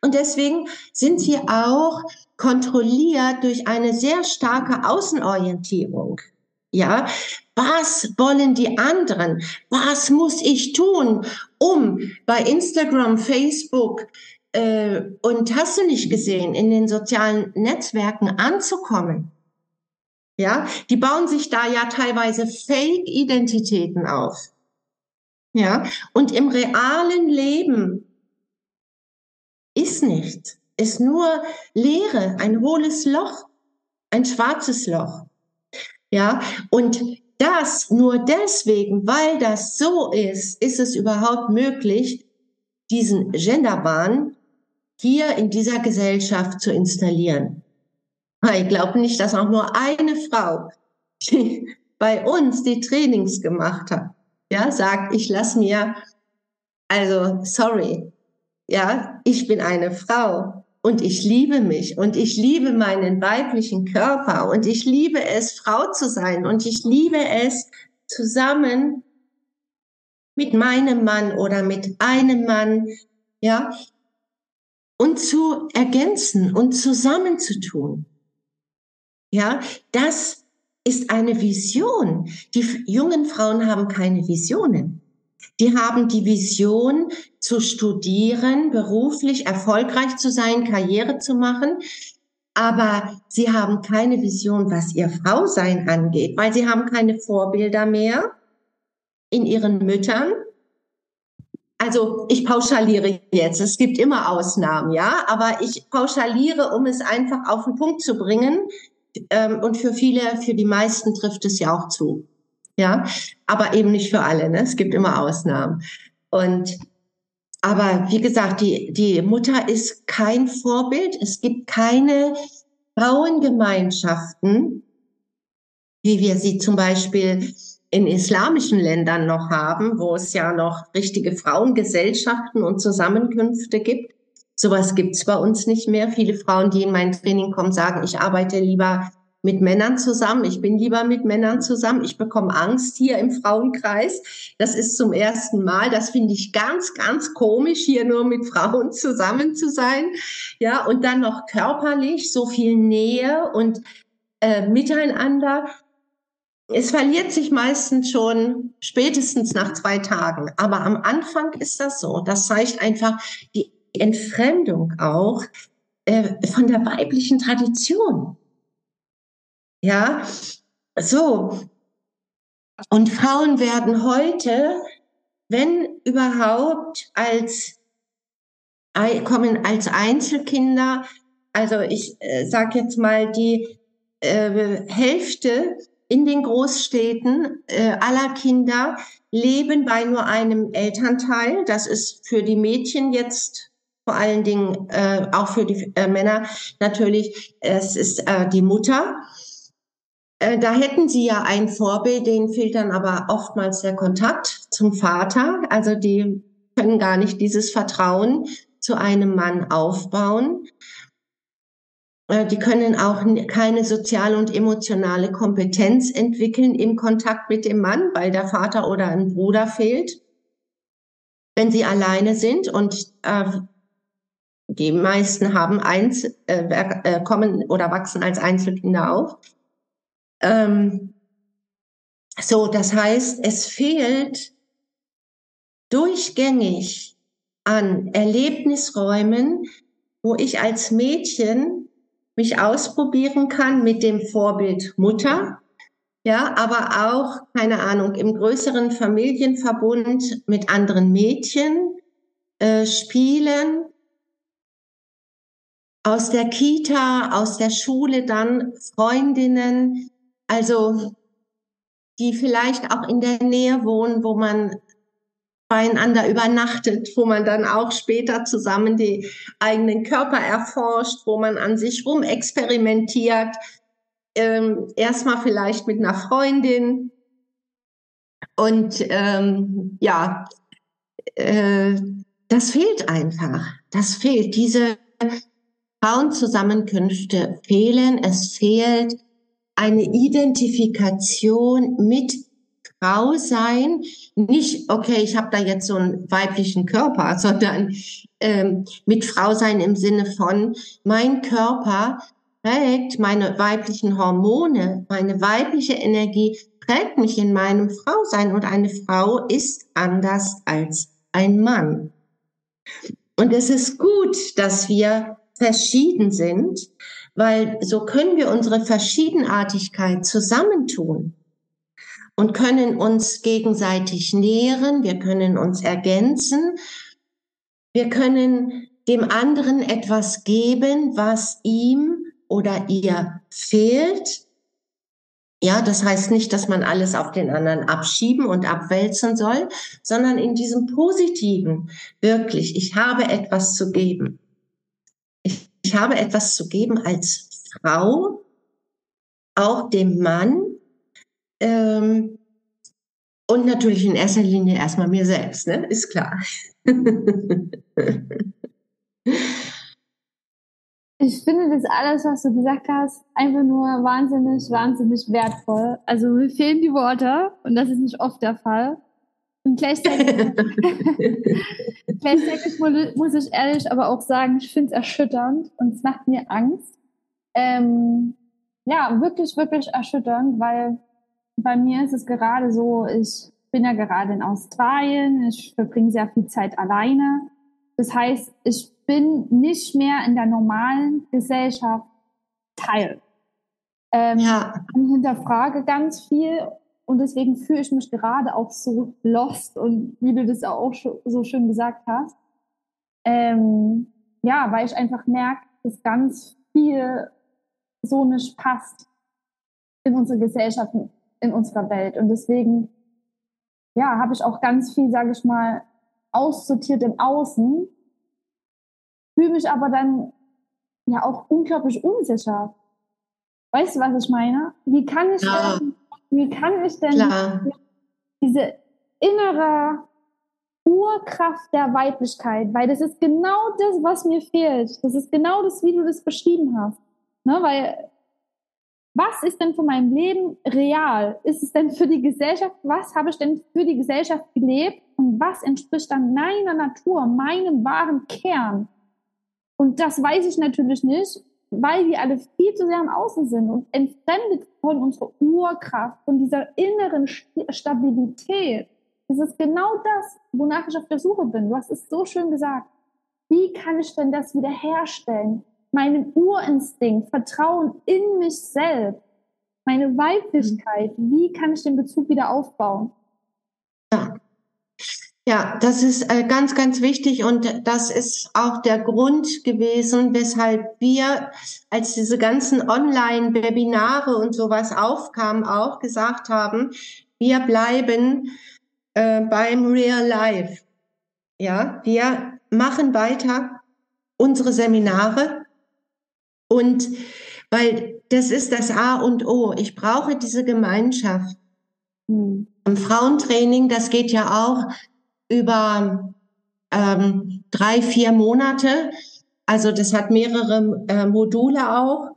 Und deswegen sind sie auch kontrolliert durch eine sehr starke Außenorientierung. Ja, was wollen die anderen? Was muss ich tun, um bei Instagram, Facebook äh, und hast du nicht gesehen, in den sozialen Netzwerken anzukommen? Ja, die bauen sich da ja teilweise Fake-Identitäten auf. Ja, und im realen Leben ist nichts, ist nur Leere, ein hohles Loch, ein schwarzes Loch. Ja, und das nur deswegen, weil das so ist, ist es überhaupt möglich, diesen Genderwahn hier in dieser Gesellschaft zu installieren. Ich glaube nicht, dass auch nur eine Frau, die bei uns die Trainings gemacht hat, ja, sagt, ich lass mir, also sorry, ja, ich bin eine Frau und ich liebe mich und ich liebe meinen weiblichen Körper und ich liebe es, Frau zu sein und ich liebe es, zusammen mit meinem Mann oder mit einem Mann, ja, und zu ergänzen und zusammenzutun. Ja, das ist eine Vision. Die jungen Frauen haben keine Visionen. Die haben die Vision zu studieren, beruflich erfolgreich zu sein, Karriere zu machen. Aber sie haben keine Vision, was ihr Frausein angeht, weil sie haben keine Vorbilder mehr in ihren Müttern. Also ich pauschaliere jetzt, es gibt immer Ausnahmen, ja, aber ich pauschaliere, um es einfach auf den Punkt zu bringen. Ähm, und für viele, für die meisten trifft es ja auch zu. Ja, aber eben nicht für alle, ne? Es gibt immer Ausnahmen. Und aber wie gesagt, die, die Mutter ist kein Vorbild. Es gibt keine Frauengemeinschaften, wie wir sie zum Beispiel in islamischen Ländern noch haben, wo es ja noch richtige Frauengesellschaften und Zusammenkünfte gibt. Sowas gibt's bei uns nicht mehr. Viele Frauen, die in mein Training kommen, sagen, ich arbeite lieber mit Männern zusammen. Ich bin lieber mit Männern zusammen. Ich bekomme Angst hier im Frauenkreis. Das ist zum ersten Mal. Das finde ich ganz, ganz komisch, hier nur mit Frauen zusammen zu sein. Ja, und dann noch körperlich so viel Nähe und äh, miteinander es verliert sich meistens schon spätestens nach zwei Tagen. Aber am Anfang ist das so. Das zeigt einfach die Entfremdung auch äh, von der weiblichen Tradition. Ja, so. Und Frauen werden heute, wenn überhaupt, als kommen als Einzelkinder. Also ich äh, sage jetzt mal die äh, Hälfte in den Großstädten äh, aller Kinder leben bei nur einem Elternteil. Das ist für die Mädchen jetzt vor allen Dingen äh, auch für die äh, Männer natürlich, es ist äh, die Mutter. Äh, da hätten sie ja ein Vorbild, denen fehlt dann aber oftmals der Kontakt zum Vater. Also die können gar nicht dieses Vertrauen zu einem Mann aufbauen. Äh, die können auch keine soziale und emotionale Kompetenz entwickeln im Kontakt mit dem Mann, weil der Vater oder ein Bruder fehlt. Wenn sie alleine sind und äh, die meisten haben eins, äh, äh, kommen oder wachsen als Einzelkinder auf. Ähm, so, das heißt, es fehlt durchgängig an Erlebnisräumen, wo ich als Mädchen mich ausprobieren kann mit dem Vorbild Mutter, ja, aber auch, keine Ahnung, im größeren Familienverbund mit anderen Mädchen äh, spielen, aus der Kita, aus der Schule dann Freundinnen, also die vielleicht auch in der Nähe wohnen, wo man beieinander übernachtet, wo man dann auch später zusammen die eigenen Körper erforscht, wo man an sich rumexperimentiert, ähm, erstmal vielleicht mit einer Freundin. Und ähm, ja, äh, das fehlt einfach. Das fehlt. Diese Frauenzusammenkünfte fehlen. Es fehlt eine Identifikation mit Frau sein, nicht, okay, ich habe da jetzt so einen weiblichen Körper, [LAUGHS] sondern ähm, mit Frau sein im Sinne von, mein Körper prägt meine weiblichen Hormone, meine weibliche Energie prägt mich in meinem Frausein und eine Frau ist anders als ein Mann. Und es ist gut, dass wir verschieden sind, weil so können wir unsere Verschiedenartigkeit zusammentun und können uns gegenseitig nähren, wir können uns ergänzen, wir können dem anderen etwas geben, was ihm oder ihr fehlt. Ja, das heißt nicht, dass man alles auf den anderen abschieben und abwälzen soll, sondern in diesem Positiven wirklich, ich habe etwas zu geben. Habe etwas zu geben als Frau, auch dem Mann ähm, und natürlich in erster Linie erstmal mir selbst, ne? ist klar. [LAUGHS] Ich finde das alles, was du gesagt hast, einfach nur wahnsinnig, wahnsinnig wertvoll. Also mir fehlen die Worte und das ist nicht oft der Fall. Und gleichzeitig, [LAUGHS] gleichzeitig muss ich ehrlich aber auch sagen, ich finde es erschütternd und es macht mir Angst. Ähm, ja, wirklich, wirklich erschütternd, weil bei mir ist es gerade so, ich bin ja gerade in Australien, ich verbringe sehr viel Zeit alleine. Das heißt, ich bin nicht mehr in der normalen Gesellschaft Teil. Ähm, ja. Ich hinterfrage ganz viel und deswegen fühle ich mich gerade auch so lost und wie du das auch so schön gesagt hast. Ähm, ja, weil ich einfach merke, dass ganz viel so nicht passt in unsere Gesellschaft, in unserer Welt. Und deswegen, ja, habe ich auch ganz viel, sage ich mal, aussortiert im Außen fühle mich aber dann ja auch unglaublich unsicher. Weißt du, was ich meine? Wie kann ich ja. denn, wie kann ich denn Klar. diese innere Urkraft der Weiblichkeit, weil das ist genau das, was mir fehlt. Das ist genau das, wie du das beschrieben hast. Ne? Weil was ist denn von meinem Leben real? Ist es denn für die Gesellschaft? Was habe ich denn für die Gesellschaft gelebt? Und was entspricht dann meiner Natur, meinem wahren Kern? Und das weiß ich natürlich nicht, weil wir alle viel zu sehr am Außen sind und entfremdet von unserer Urkraft, von dieser inneren Stabilität. Das ist genau das, wonach ich auf der Suche bin. Du hast es so schön gesagt. Wie kann ich denn das wiederherstellen? Meinen Urinstinkt, Vertrauen in mich selbst, meine Weiblichkeit, wie kann ich den Bezug wieder aufbauen? Ja, das ist äh, ganz, ganz wichtig und das ist auch der Grund gewesen, weshalb wir, als diese ganzen Online-Webinare und sowas aufkamen, auch gesagt haben, wir bleiben äh, beim Real Life. Ja, wir machen weiter unsere Seminare und weil das ist das A und O. Ich brauche diese Gemeinschaft. Hm. Im Frauentraining, das geht ja auch über ähm, drei, vier Monate. Also das hat mehrere äh, Module auch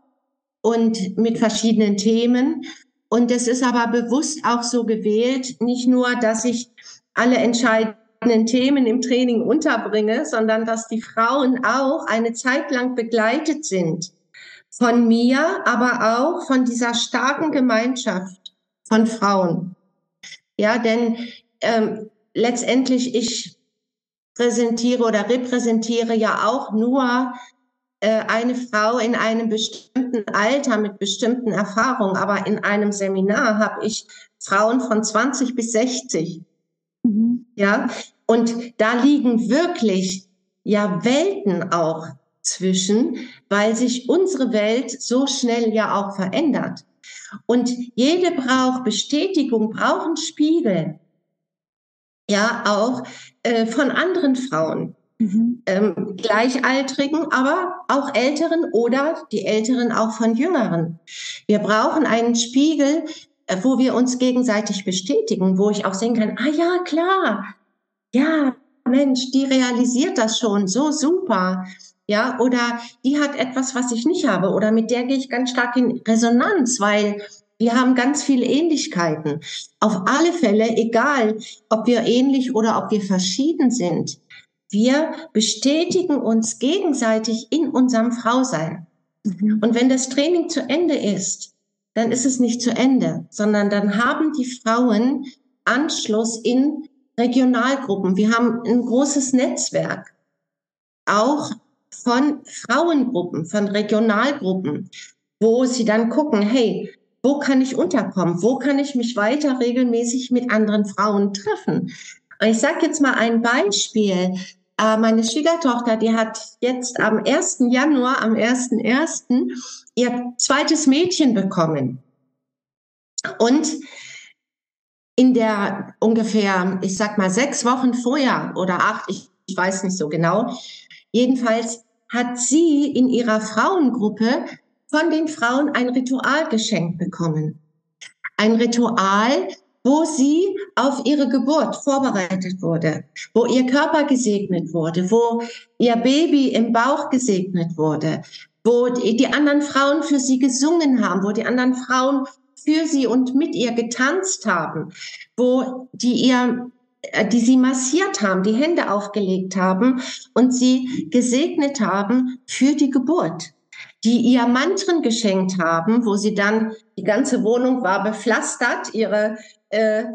und mit verschiedenen Themen. Und es ist aber bewusst auch so gewählt, nicht nur, dass ich alle entscheidenden Themen im Training unterbringe, sondern dass die Frauen auch eine Zeit lang begleitet sind von mir, aber auch von dieser starken Gemeinschaft von Frauen. Ja, denn ähm, letztendlich ich präsentiere oder repräsentiere ja auch nur äh, eine Frau in einem bestimmten Alter mit bestimmten Erfahrungen, aber in einem Seminar habe ich Frauen von 20 bis 60. Mhm. Ja, und da liegen wirklich ja Welten auch zwischen, weil sich unsere Welt so schnell ja auch verändert. Und jede braucht Bestätigung, braucht einen Spiegel ja auch äh, von anderen Frauen. Mhm. Ähm, Gleichaltrigen, aber auch Älteren oder die Älteren auch von Jüngeren. Wir brauchen einen Spiegel, äh, wo wir uns gegenseitig bestätigen, wo ich auch sehen kann, ah ja, klar, ja, Mensch, die realisiert das schon, so super. Ja, oder die hat etwas, was ich nicht habe, oder mit der gehe ich ganz stark in Resonanz, weil wir haben ganz viele Ähnlichkeiten. Auf alle Fälle, egal ob wir ähnlich oder ob wir verschieden sind, wir bestätigen uns gegenseitig in unserem Frausein. Mhm. Und wenn das Training zu Ende ist, dann ist es nicht zu Ende, sondern dann haben die Frauen Anschluss in Regionalgruppen. Wir haben ein großes Netzwerk, auch von Frauengruppen, von Regionalgruppen, wo sie dann gucken, hey, wo kann ich unterkommen? Wo kann ich mich weiter regelmäßig mit anderen Frauen treffen? Und ich sage jetzt mal ein Beispiel. Äh, meine Schwiegertochter, die hat jetzt am 1. Januar, am 1.1. ihr zweites Mädchen bekommen. Und in der ungefähr, ich sag mal, sechs Wochen vorher oder acht, ich, ich weiß nicht so genau, jedenfalls hat sie in ihrer Frauengruppe von den Frauen ein Ritual geschenkt bekommen. Ein Ritual, wo sie auf ihre Geburt vorbereitet wurde, wo ihr Körper gesegnet wurde, wo ihr Baby im Bauch gesegnet wurde, wo die anderen Frauen für sie gesungen haben, wo die anderen Frauen für sie und mit ihr getanzt haben, wo die ihr äh, die sie massiert haben, die Hände aufgelegt haben und sie gesegnet haben für die Geburt, die ihr Mantren geschenkt haben, wo sie dann, die ganze Wohnung war bepflastert, ihre äh,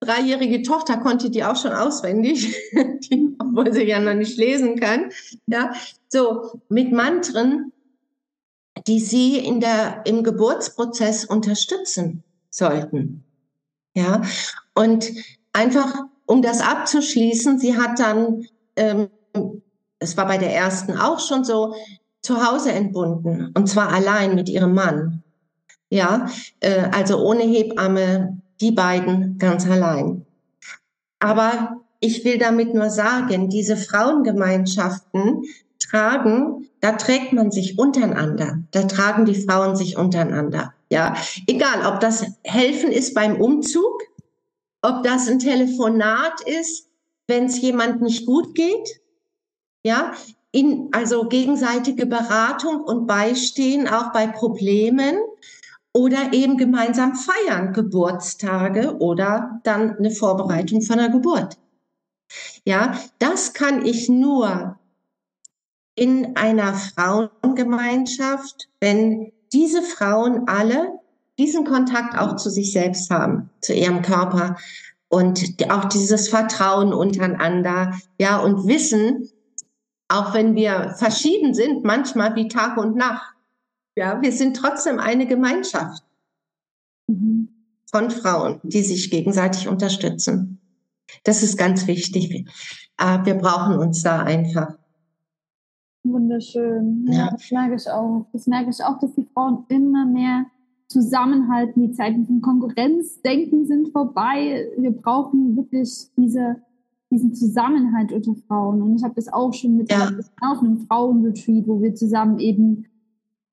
dreijährige Tochter konnte die auch schon auswendig, [LAUGHS] die, obwohl sie ja noch nicht lesen kann. Ja, so mit Mantren, die sie in der, im Geburtsprozess unterstützen sollten. Ja, und einfach um das abzuschließen, sie hat dann, ähm, es war bei der ersten auch schon so, zu Hause entbunden und zwar allein mit ihrem Mann. Ja, äh, also ohne Hebamme, die beiden ganz allein. Aber ich will damit nur sagen, diese Frauengemeinschaften tragen, da trägt man sich untereinander. Da tragen die Frauen sich untereinander. Ja, egal, ob das Helfen ist beim Umzug, ob das ein Telefonat ist, wenn es jemand nicht gut geht, ja, in, also gegenseitige Beratung und Beistehen auch bei Problemen oder eben gemeinsam feiern, Geburtstage oder dann eine Vorbereitung von der Geburt. Ja, das kann ich nur in einer Frauengemeinschaft, wenn diese Frauen alle diesen Kontakt auch zu sich selbst haben, zu ihrem Körper und auch dieses Vertrauen untereinander, ja, und wissen, auch wenn wir verschieden sind, manchmal wie Tag und Nacht, ja, wir sind trotzdem eine Gemeinschaft mhm. von Frauen, die sich gegenseitig unterstützen. Das ist ganz wichtig. Äh, wir brauchen uns da einfach. Wunderschön. Ja, das merke ich auch. Das merke ich auch, dass die Frauen immer mehr zusammenhalten. Die Zeiten von Konkurrenzdenken sind vorbei. Wir brauchen wirklich diese, diesen Zusammenhalt unter Frauen. Und ich habe das auch schon mit ja. auf einem Frauenretreat, wo wir zusammen eben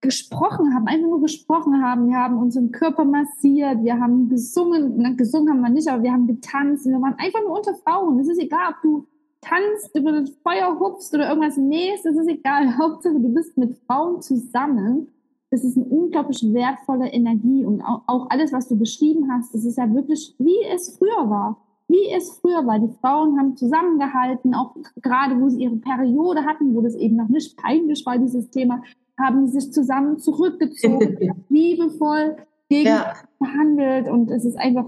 gesprochen haben, einfach nur gesprochen haben. Wir haben unseren Körper massiert, wir haben gesungen, na, gesungen haben wir nicht, aber wir haben getanzt. Wir waren einfach nur unter Frauen. Es ist egal, ob du tanzt, über das Feuer hupfst oder irgendwas nähst, das ist egal. [LAUGHS] Hauptsache, du bist mit Frauen zusammen das ist eine unglaublich wertvolle Energie und auch, auch alles, was du beschrieben hast, das ist ja wirklich, wie es früher war. Wie es früher war. Die Frauen haben zusammengehalten, auch gerade wo sie ihre Periode hatten, wo das eben noch nicht peinlich war, dieses Thema, haben sie sich zusammen zurückgezogen, [LAUGHS] liebevoll gegen ja. behandelt und es ist einfach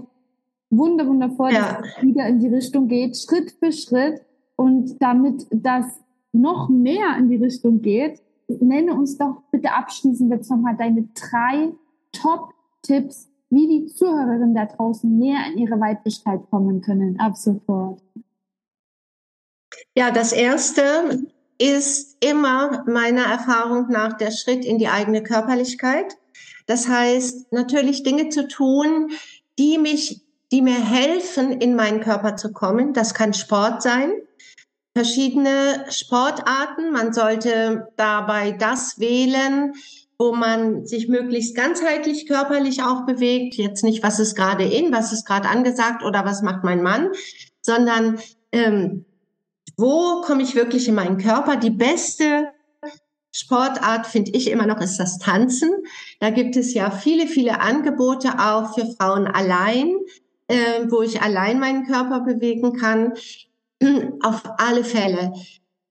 wunder wundervoll, ja. dass es wieder in die Richtung geht, Schritt für Schritt und damit das noch mehr in die Richtung geht, nenne uns doch bitte abschließend jetzt nochmal deine drei Top-Tipps, wie die Zuhörerinnen da draußen mehr in ihre Weiblichkeit kommen können, ab sofort. Ja, das erste ist immer meiner Erfahrung nach der Schritt in die eigene Körperlichkeit. Das heißt, natürlich Dinge zu tun, die mich, die mir helfen, in meinen Körper zu kommen. Das kann Sport sein verschiedene Sportarten. Man sollte dabei das wählen, wo man sich möglichst ganzheitlich körperlich auch bewegt. Jetzt nicht, was ist gerade in, was ist gerade angesagt oder was macht mein Mann, sondern ähm, wo komme ich wirklich in meinen Körper? Die beste Sportart finde ich immer noch ist das Tanzen. Da gibt es ja viele, viele Angebote auch für Frauen allein, äh, wo ich allein meinen Körper bewegen kann. [CLEARS THROAT] Auf alle Fälle.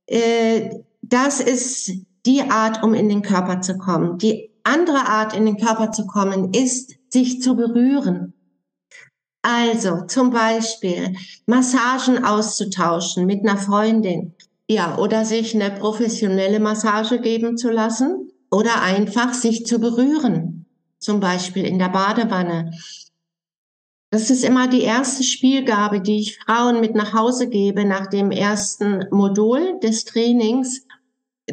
Äh, das ist die Art, um in den Körper zu kommen. Die andere Art, in den Körper zu kommen, ist, sich zu berühren. Also zum Beispiel Massagen auszutauschen mit einer Freundin. Ja, oder sich eine professionelle Massage geben zu lassen. Oder einfach sich zu berühren. Zum Beispiel in der Badewanne das ist immer die erste Spielgabe, die ich Frauen mit nach Hause gebe nach dem ersten Modul des Trainings,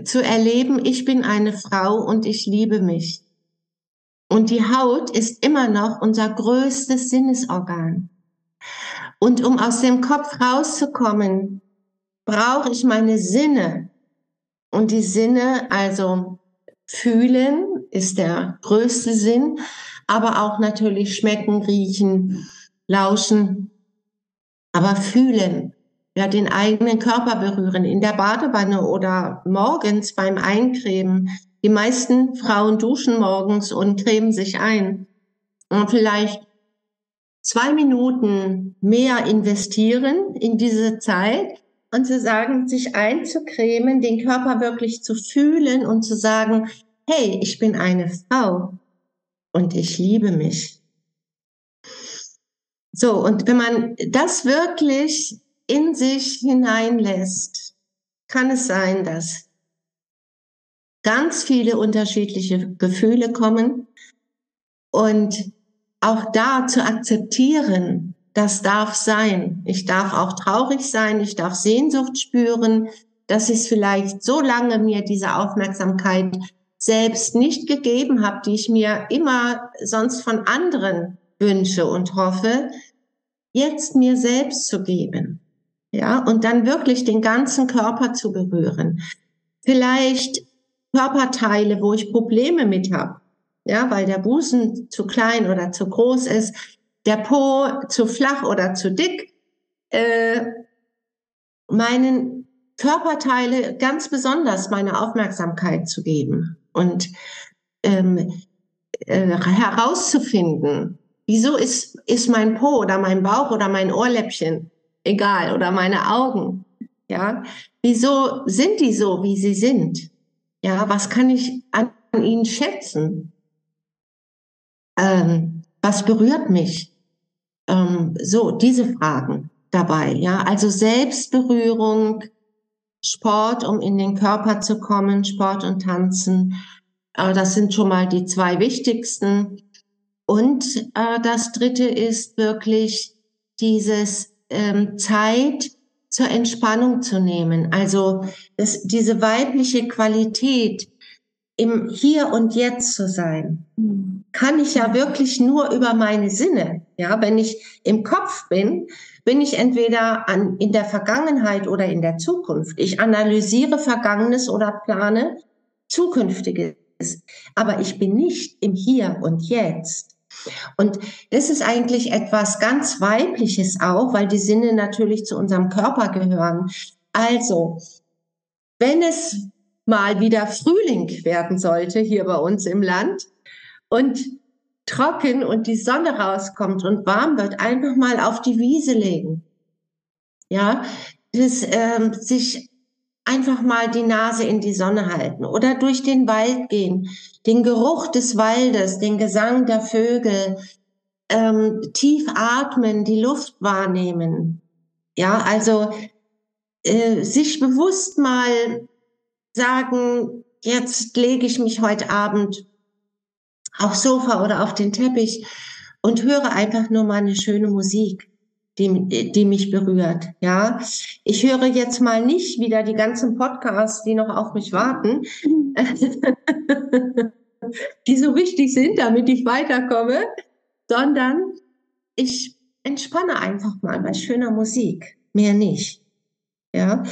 zu erleben, ich bin eine Frau und ich liebe mich. Und die Haut ist immer noch unser größtes Sinnesorgan. Und um aus dem Kopf rauszukommen, brauche ich meine Sinne. Und die Sinne, also fühlen ist der größte Sinn, aber auch natürlich schmecken, riechen, lauschen, aber fühlen. Ja, den eigenen Körper berühren, in der Badewanne oder morgens beim Eincremen. Die meisten Frauen duschen morgens und cremen sich ein. Und vielleicht zwei Minuten mehr investieren in diese Zeit und zu sagen, sich einzucremen, den Körper wirklich zu fühlen und zu sagen, hey, ich bin eine Frau und ich liebe mich. So, und wenn man das wirklich in sich hineinlässt, kann es sein, dass ganz viele unterschiedliche Gefühle kommen und auch da zu akzeptieren, das darf sein. Ich darf auch traurig sein, ich darf Sehnsucht spüren, dass ich vielleicht so lange mir diese Aufmerksamkeit selbst nicht gegeben habe, die ich mir immer sonst von anderen wünsche und hoffe, jetzt mir selbst zu geben. Ja, und dann wirklich den ganzen Körper zu berühren. Vielleicht Körperteile, wo ich Probleme mit habe. Ja, weil der Busen zu klein oder zu groß ist, der Po zu flach oder zu dick. Äh, meinen Körperteile ganz besonders meine Aufmerksamkeit zu geben und ähm, äh, herauszufinden, wieso ist, ist mein Po oder mein Bauch oder mein Ohrläppchen egal oder meine Augen, ja, wieso sind die so, wie sie sind? Ja, was kann ich an ihnen schätzen? Ähm, was berührt mich? Ähm, so, diese Fragen dabei, ja, also Selbstberührung, Sport, um in den Körper zu kommen, Sport und Tanzen. Äh, das sind schon mal die zwei wichtigsten. Und äh, das dritte ist wirklich dieses ähm, Zeit zur Entspannung zu nehmen. Also das, diese weibliche Qualität, im Hier und Jetzt zu sein, kann ich ja wirklich nur über meine Sinne. Ja, wenn ich im Kopf bin, bin ich entweder an, in der Vergangenheit oder in der Zukunft. Ich analysiere Vergangenes oder plane Zukünftiges. Aber ich bin nicht im Hier und Jetzt. Und das ist eigentlich etwas ganz Weibliches auch, weil die Sinne natürlich zu unserem Körper gehören. Also, wenn es mal wieder Frühling werden sollte hier bei uns im Land und trocken und die Sonne rauskommt und warm wird, einfach mal auf die Wiese legen. Ja, das, ähm, sich einfach mal die Nase in die Sonne halten oder durch den Wald gehen, den Geruch des Waldes, den Gesang der Vögel, ähm, tief atmen, die Luft wahrnehmen. Ja, also äh, sich bewusst mal sagen, jetzt lege ich mich heute Abend aufs Sofa oder auf den Teppich und höre einfach nur mal eine schöne Musik die, die mich berührt. Ja, ich höre jetzt mal nicht wieder die ganzen Podcasts, die noch auf mich warten, [LAUGHS] die so wichtig sind, damit ich weiterkomme, sondern ich entspanne einfach mal bei schöner Musik, mehr nicht. Ja,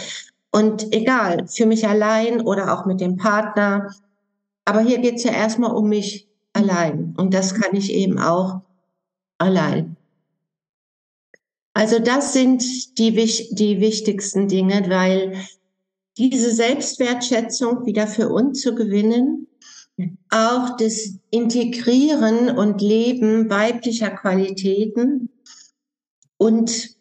und egal, für mich allein oder auch mit dem Partner. Aber hier geht's ja erstmal um mich allein. Und das kann ich eben auch allein. Also das sind die, die wichtigsten Dinge, weil diese Selbstwertschätzung wieder für uns zu gewinnen, auch das Integrieren und Leben weiblicher Qualitäten und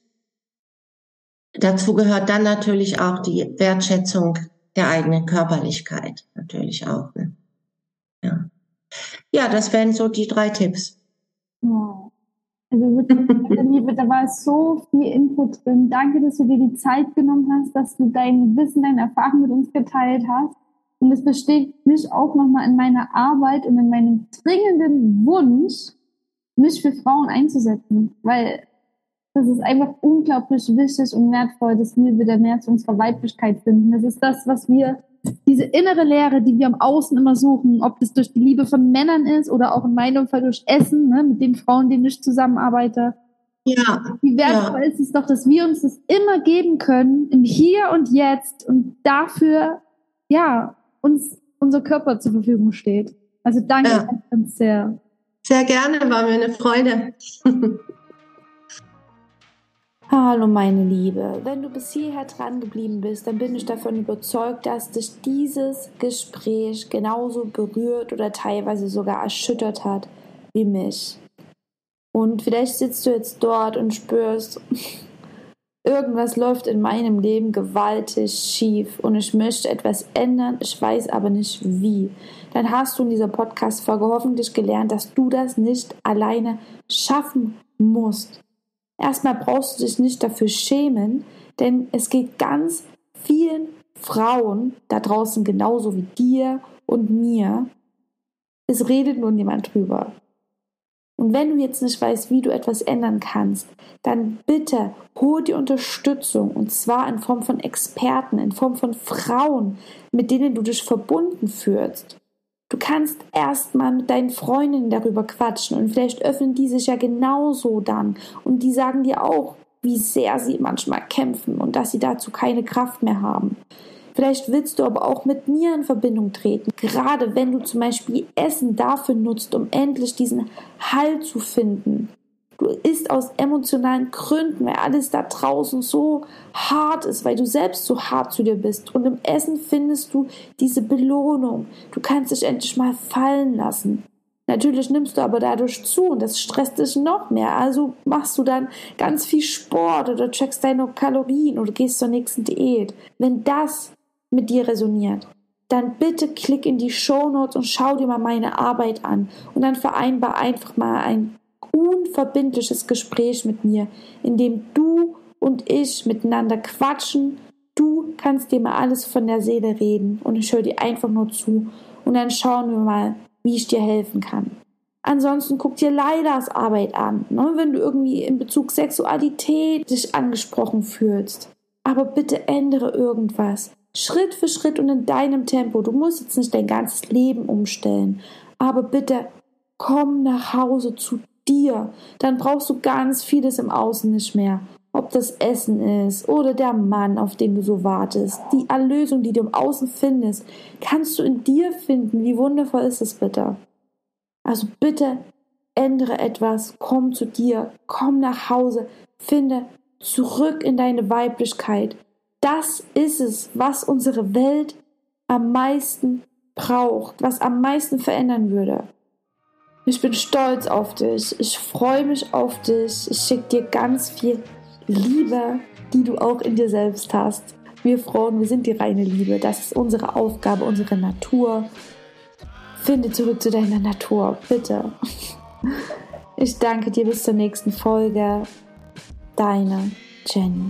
dazu gehört dann natürlich auch die Wertschätzung der eigenen Körperlichkeit, natürlich auch. Ne? Ja. ja, das wären so die drei Tipps. Also wirklich, [LAUGHS] Liebe, da war so viel Input drin. Danke, dass du dir die Zeit genommen hast, dass du dein Wissen, deine Erfahrung mit uns geteilt hast. Und es bestätigt mich auch nochmal in meiner Arbeit und in meinem dringenden Wunsch, mich für Frauen einzusetzen. Weil das ist einfach unglaublich wichtig und wertvoll, dass wir wieder mehr zu unserer Weiblichkeit finden. Das ist das, was wir diese innere Leere, die wir am Außen immer suchen, ob das durch die Liebe von Männern ist oder auch in meinem Fall durch Essen, ne, mit den Frauen, denen ich zusammenarbeite. Ja. Wie wertvoll ja. ist es doch, dass wir uns das immer geben können, im Hier und Jetzt und dafür, ja, uns unser Körper zur Verfügung steht. Also danke ja. ganz sehr. Sehr gerne, war mir eine Freude. [LAUGHS] Hallo meine Liebe, wenn du bis hierher dran geblieben bist, dann bin ich davon überzeugt, dass dich dieses Gespräch genauso berührt oder teilweise sogar erschüttert hat wie mich. Und vielleicht sitzt du jetzt dort und spürst, [LAUGHS] irgendwas läuft in meinem Leben gewaltig schief und ich möchte etwas ändern, ich weiß aber nicht wie. Dann hast du in dieser Podcast-Folge hoffentlich gelernt, dass du das nicht alleine schaffen musst. Erstmal brauchst du dich nicht dafür schämen, denn es geht ganz vielen Frauen da draußen genauso wie dir und mir. Es redet nur niemand drüber. Und wenn du jetzt nicht weißt, wie du etwas ändern kannst, dann bitte hol dir Unterstützung und zwar in Form von Experten, in Form von Frauen, mit denen du dich verbunden fühlst. Du kannst erstmal mit deinen Freundinnen darüber quatschen und vielleicht öffnen die sich ja genauso dann und die sagen dir auch, wie sehr sie manchmal kämpfen und dass sie dazu keine Kraft mehr haben. Vielleicht willst du aber auch mit mir in Verbindung treten, gerade wenn du zum Beispiel Essen dafür nutzt, um endlich diesen Halt zu finden. Du isst aus emotionalen Gründen, weil alles da draußen so hart ist, weil du selbst so hart zu dir bist. Und im Essen findest du diese Belohnung. Du kannst dich endlich mal fallen lassen. Natürlich nimmst du aber dadurch zu und das stresst dich noch mehr. Also machst du dann ganz viel Sport oder checkst deine Kalorien oder gehst zur nächsten Diät. Wenn das mit dir resoniert, dann bitte klick in die Show Notes und schau dir mal meine Arbeit an und dann vereinbar einfach mal ein unverbindliches Gespräch mit mir, in dem du und ich miteinander quatschen. Du kannst dir mal alles von der Seele reden und ich höre dir einfach nur zu und dann schauen wir mal, wie ich dir helfen kann. Ansonsten guck dir Leidas Arbeit an, ne, wenn du irgendwie in Bezug Sexualität dich angesprochen fühlst. Aber bitte ändere irgendwas. Schritt für Schritt und in deinem Tempo. Du musst jetzt nicht dein ganzes Leben umstellen. Aber bitte komm nach Hause zu dir, dann brauchst du ganz vieles im Außen nicht mehr. Ob das Essen ist oder der Mann, auf den du so wartest. Die Erlösung, die du im Außen findest, kannst du in dir finden. Wie wundervoll ist es bitte? Also bitte ändere etwas, komm zu dir, komm nach Hause, finde zurück in deine Weiblichkeit. Das ist es, was unsere Welt am meisten braucht, was am meisten verändern würde. Ich bin stolz auf dich. Ich freue mich auf dich. Ich schicke dir ganz viel Liebe, die du auch in dir selbst hast. Wir Frauen, wir sind die reine Liebe. Das ist unsere Aufgabe, unsere Natur. Finde zurück zu deiner Natur, bitte. Ich danke dir bis zur nächsten Folge. Deine Jenny.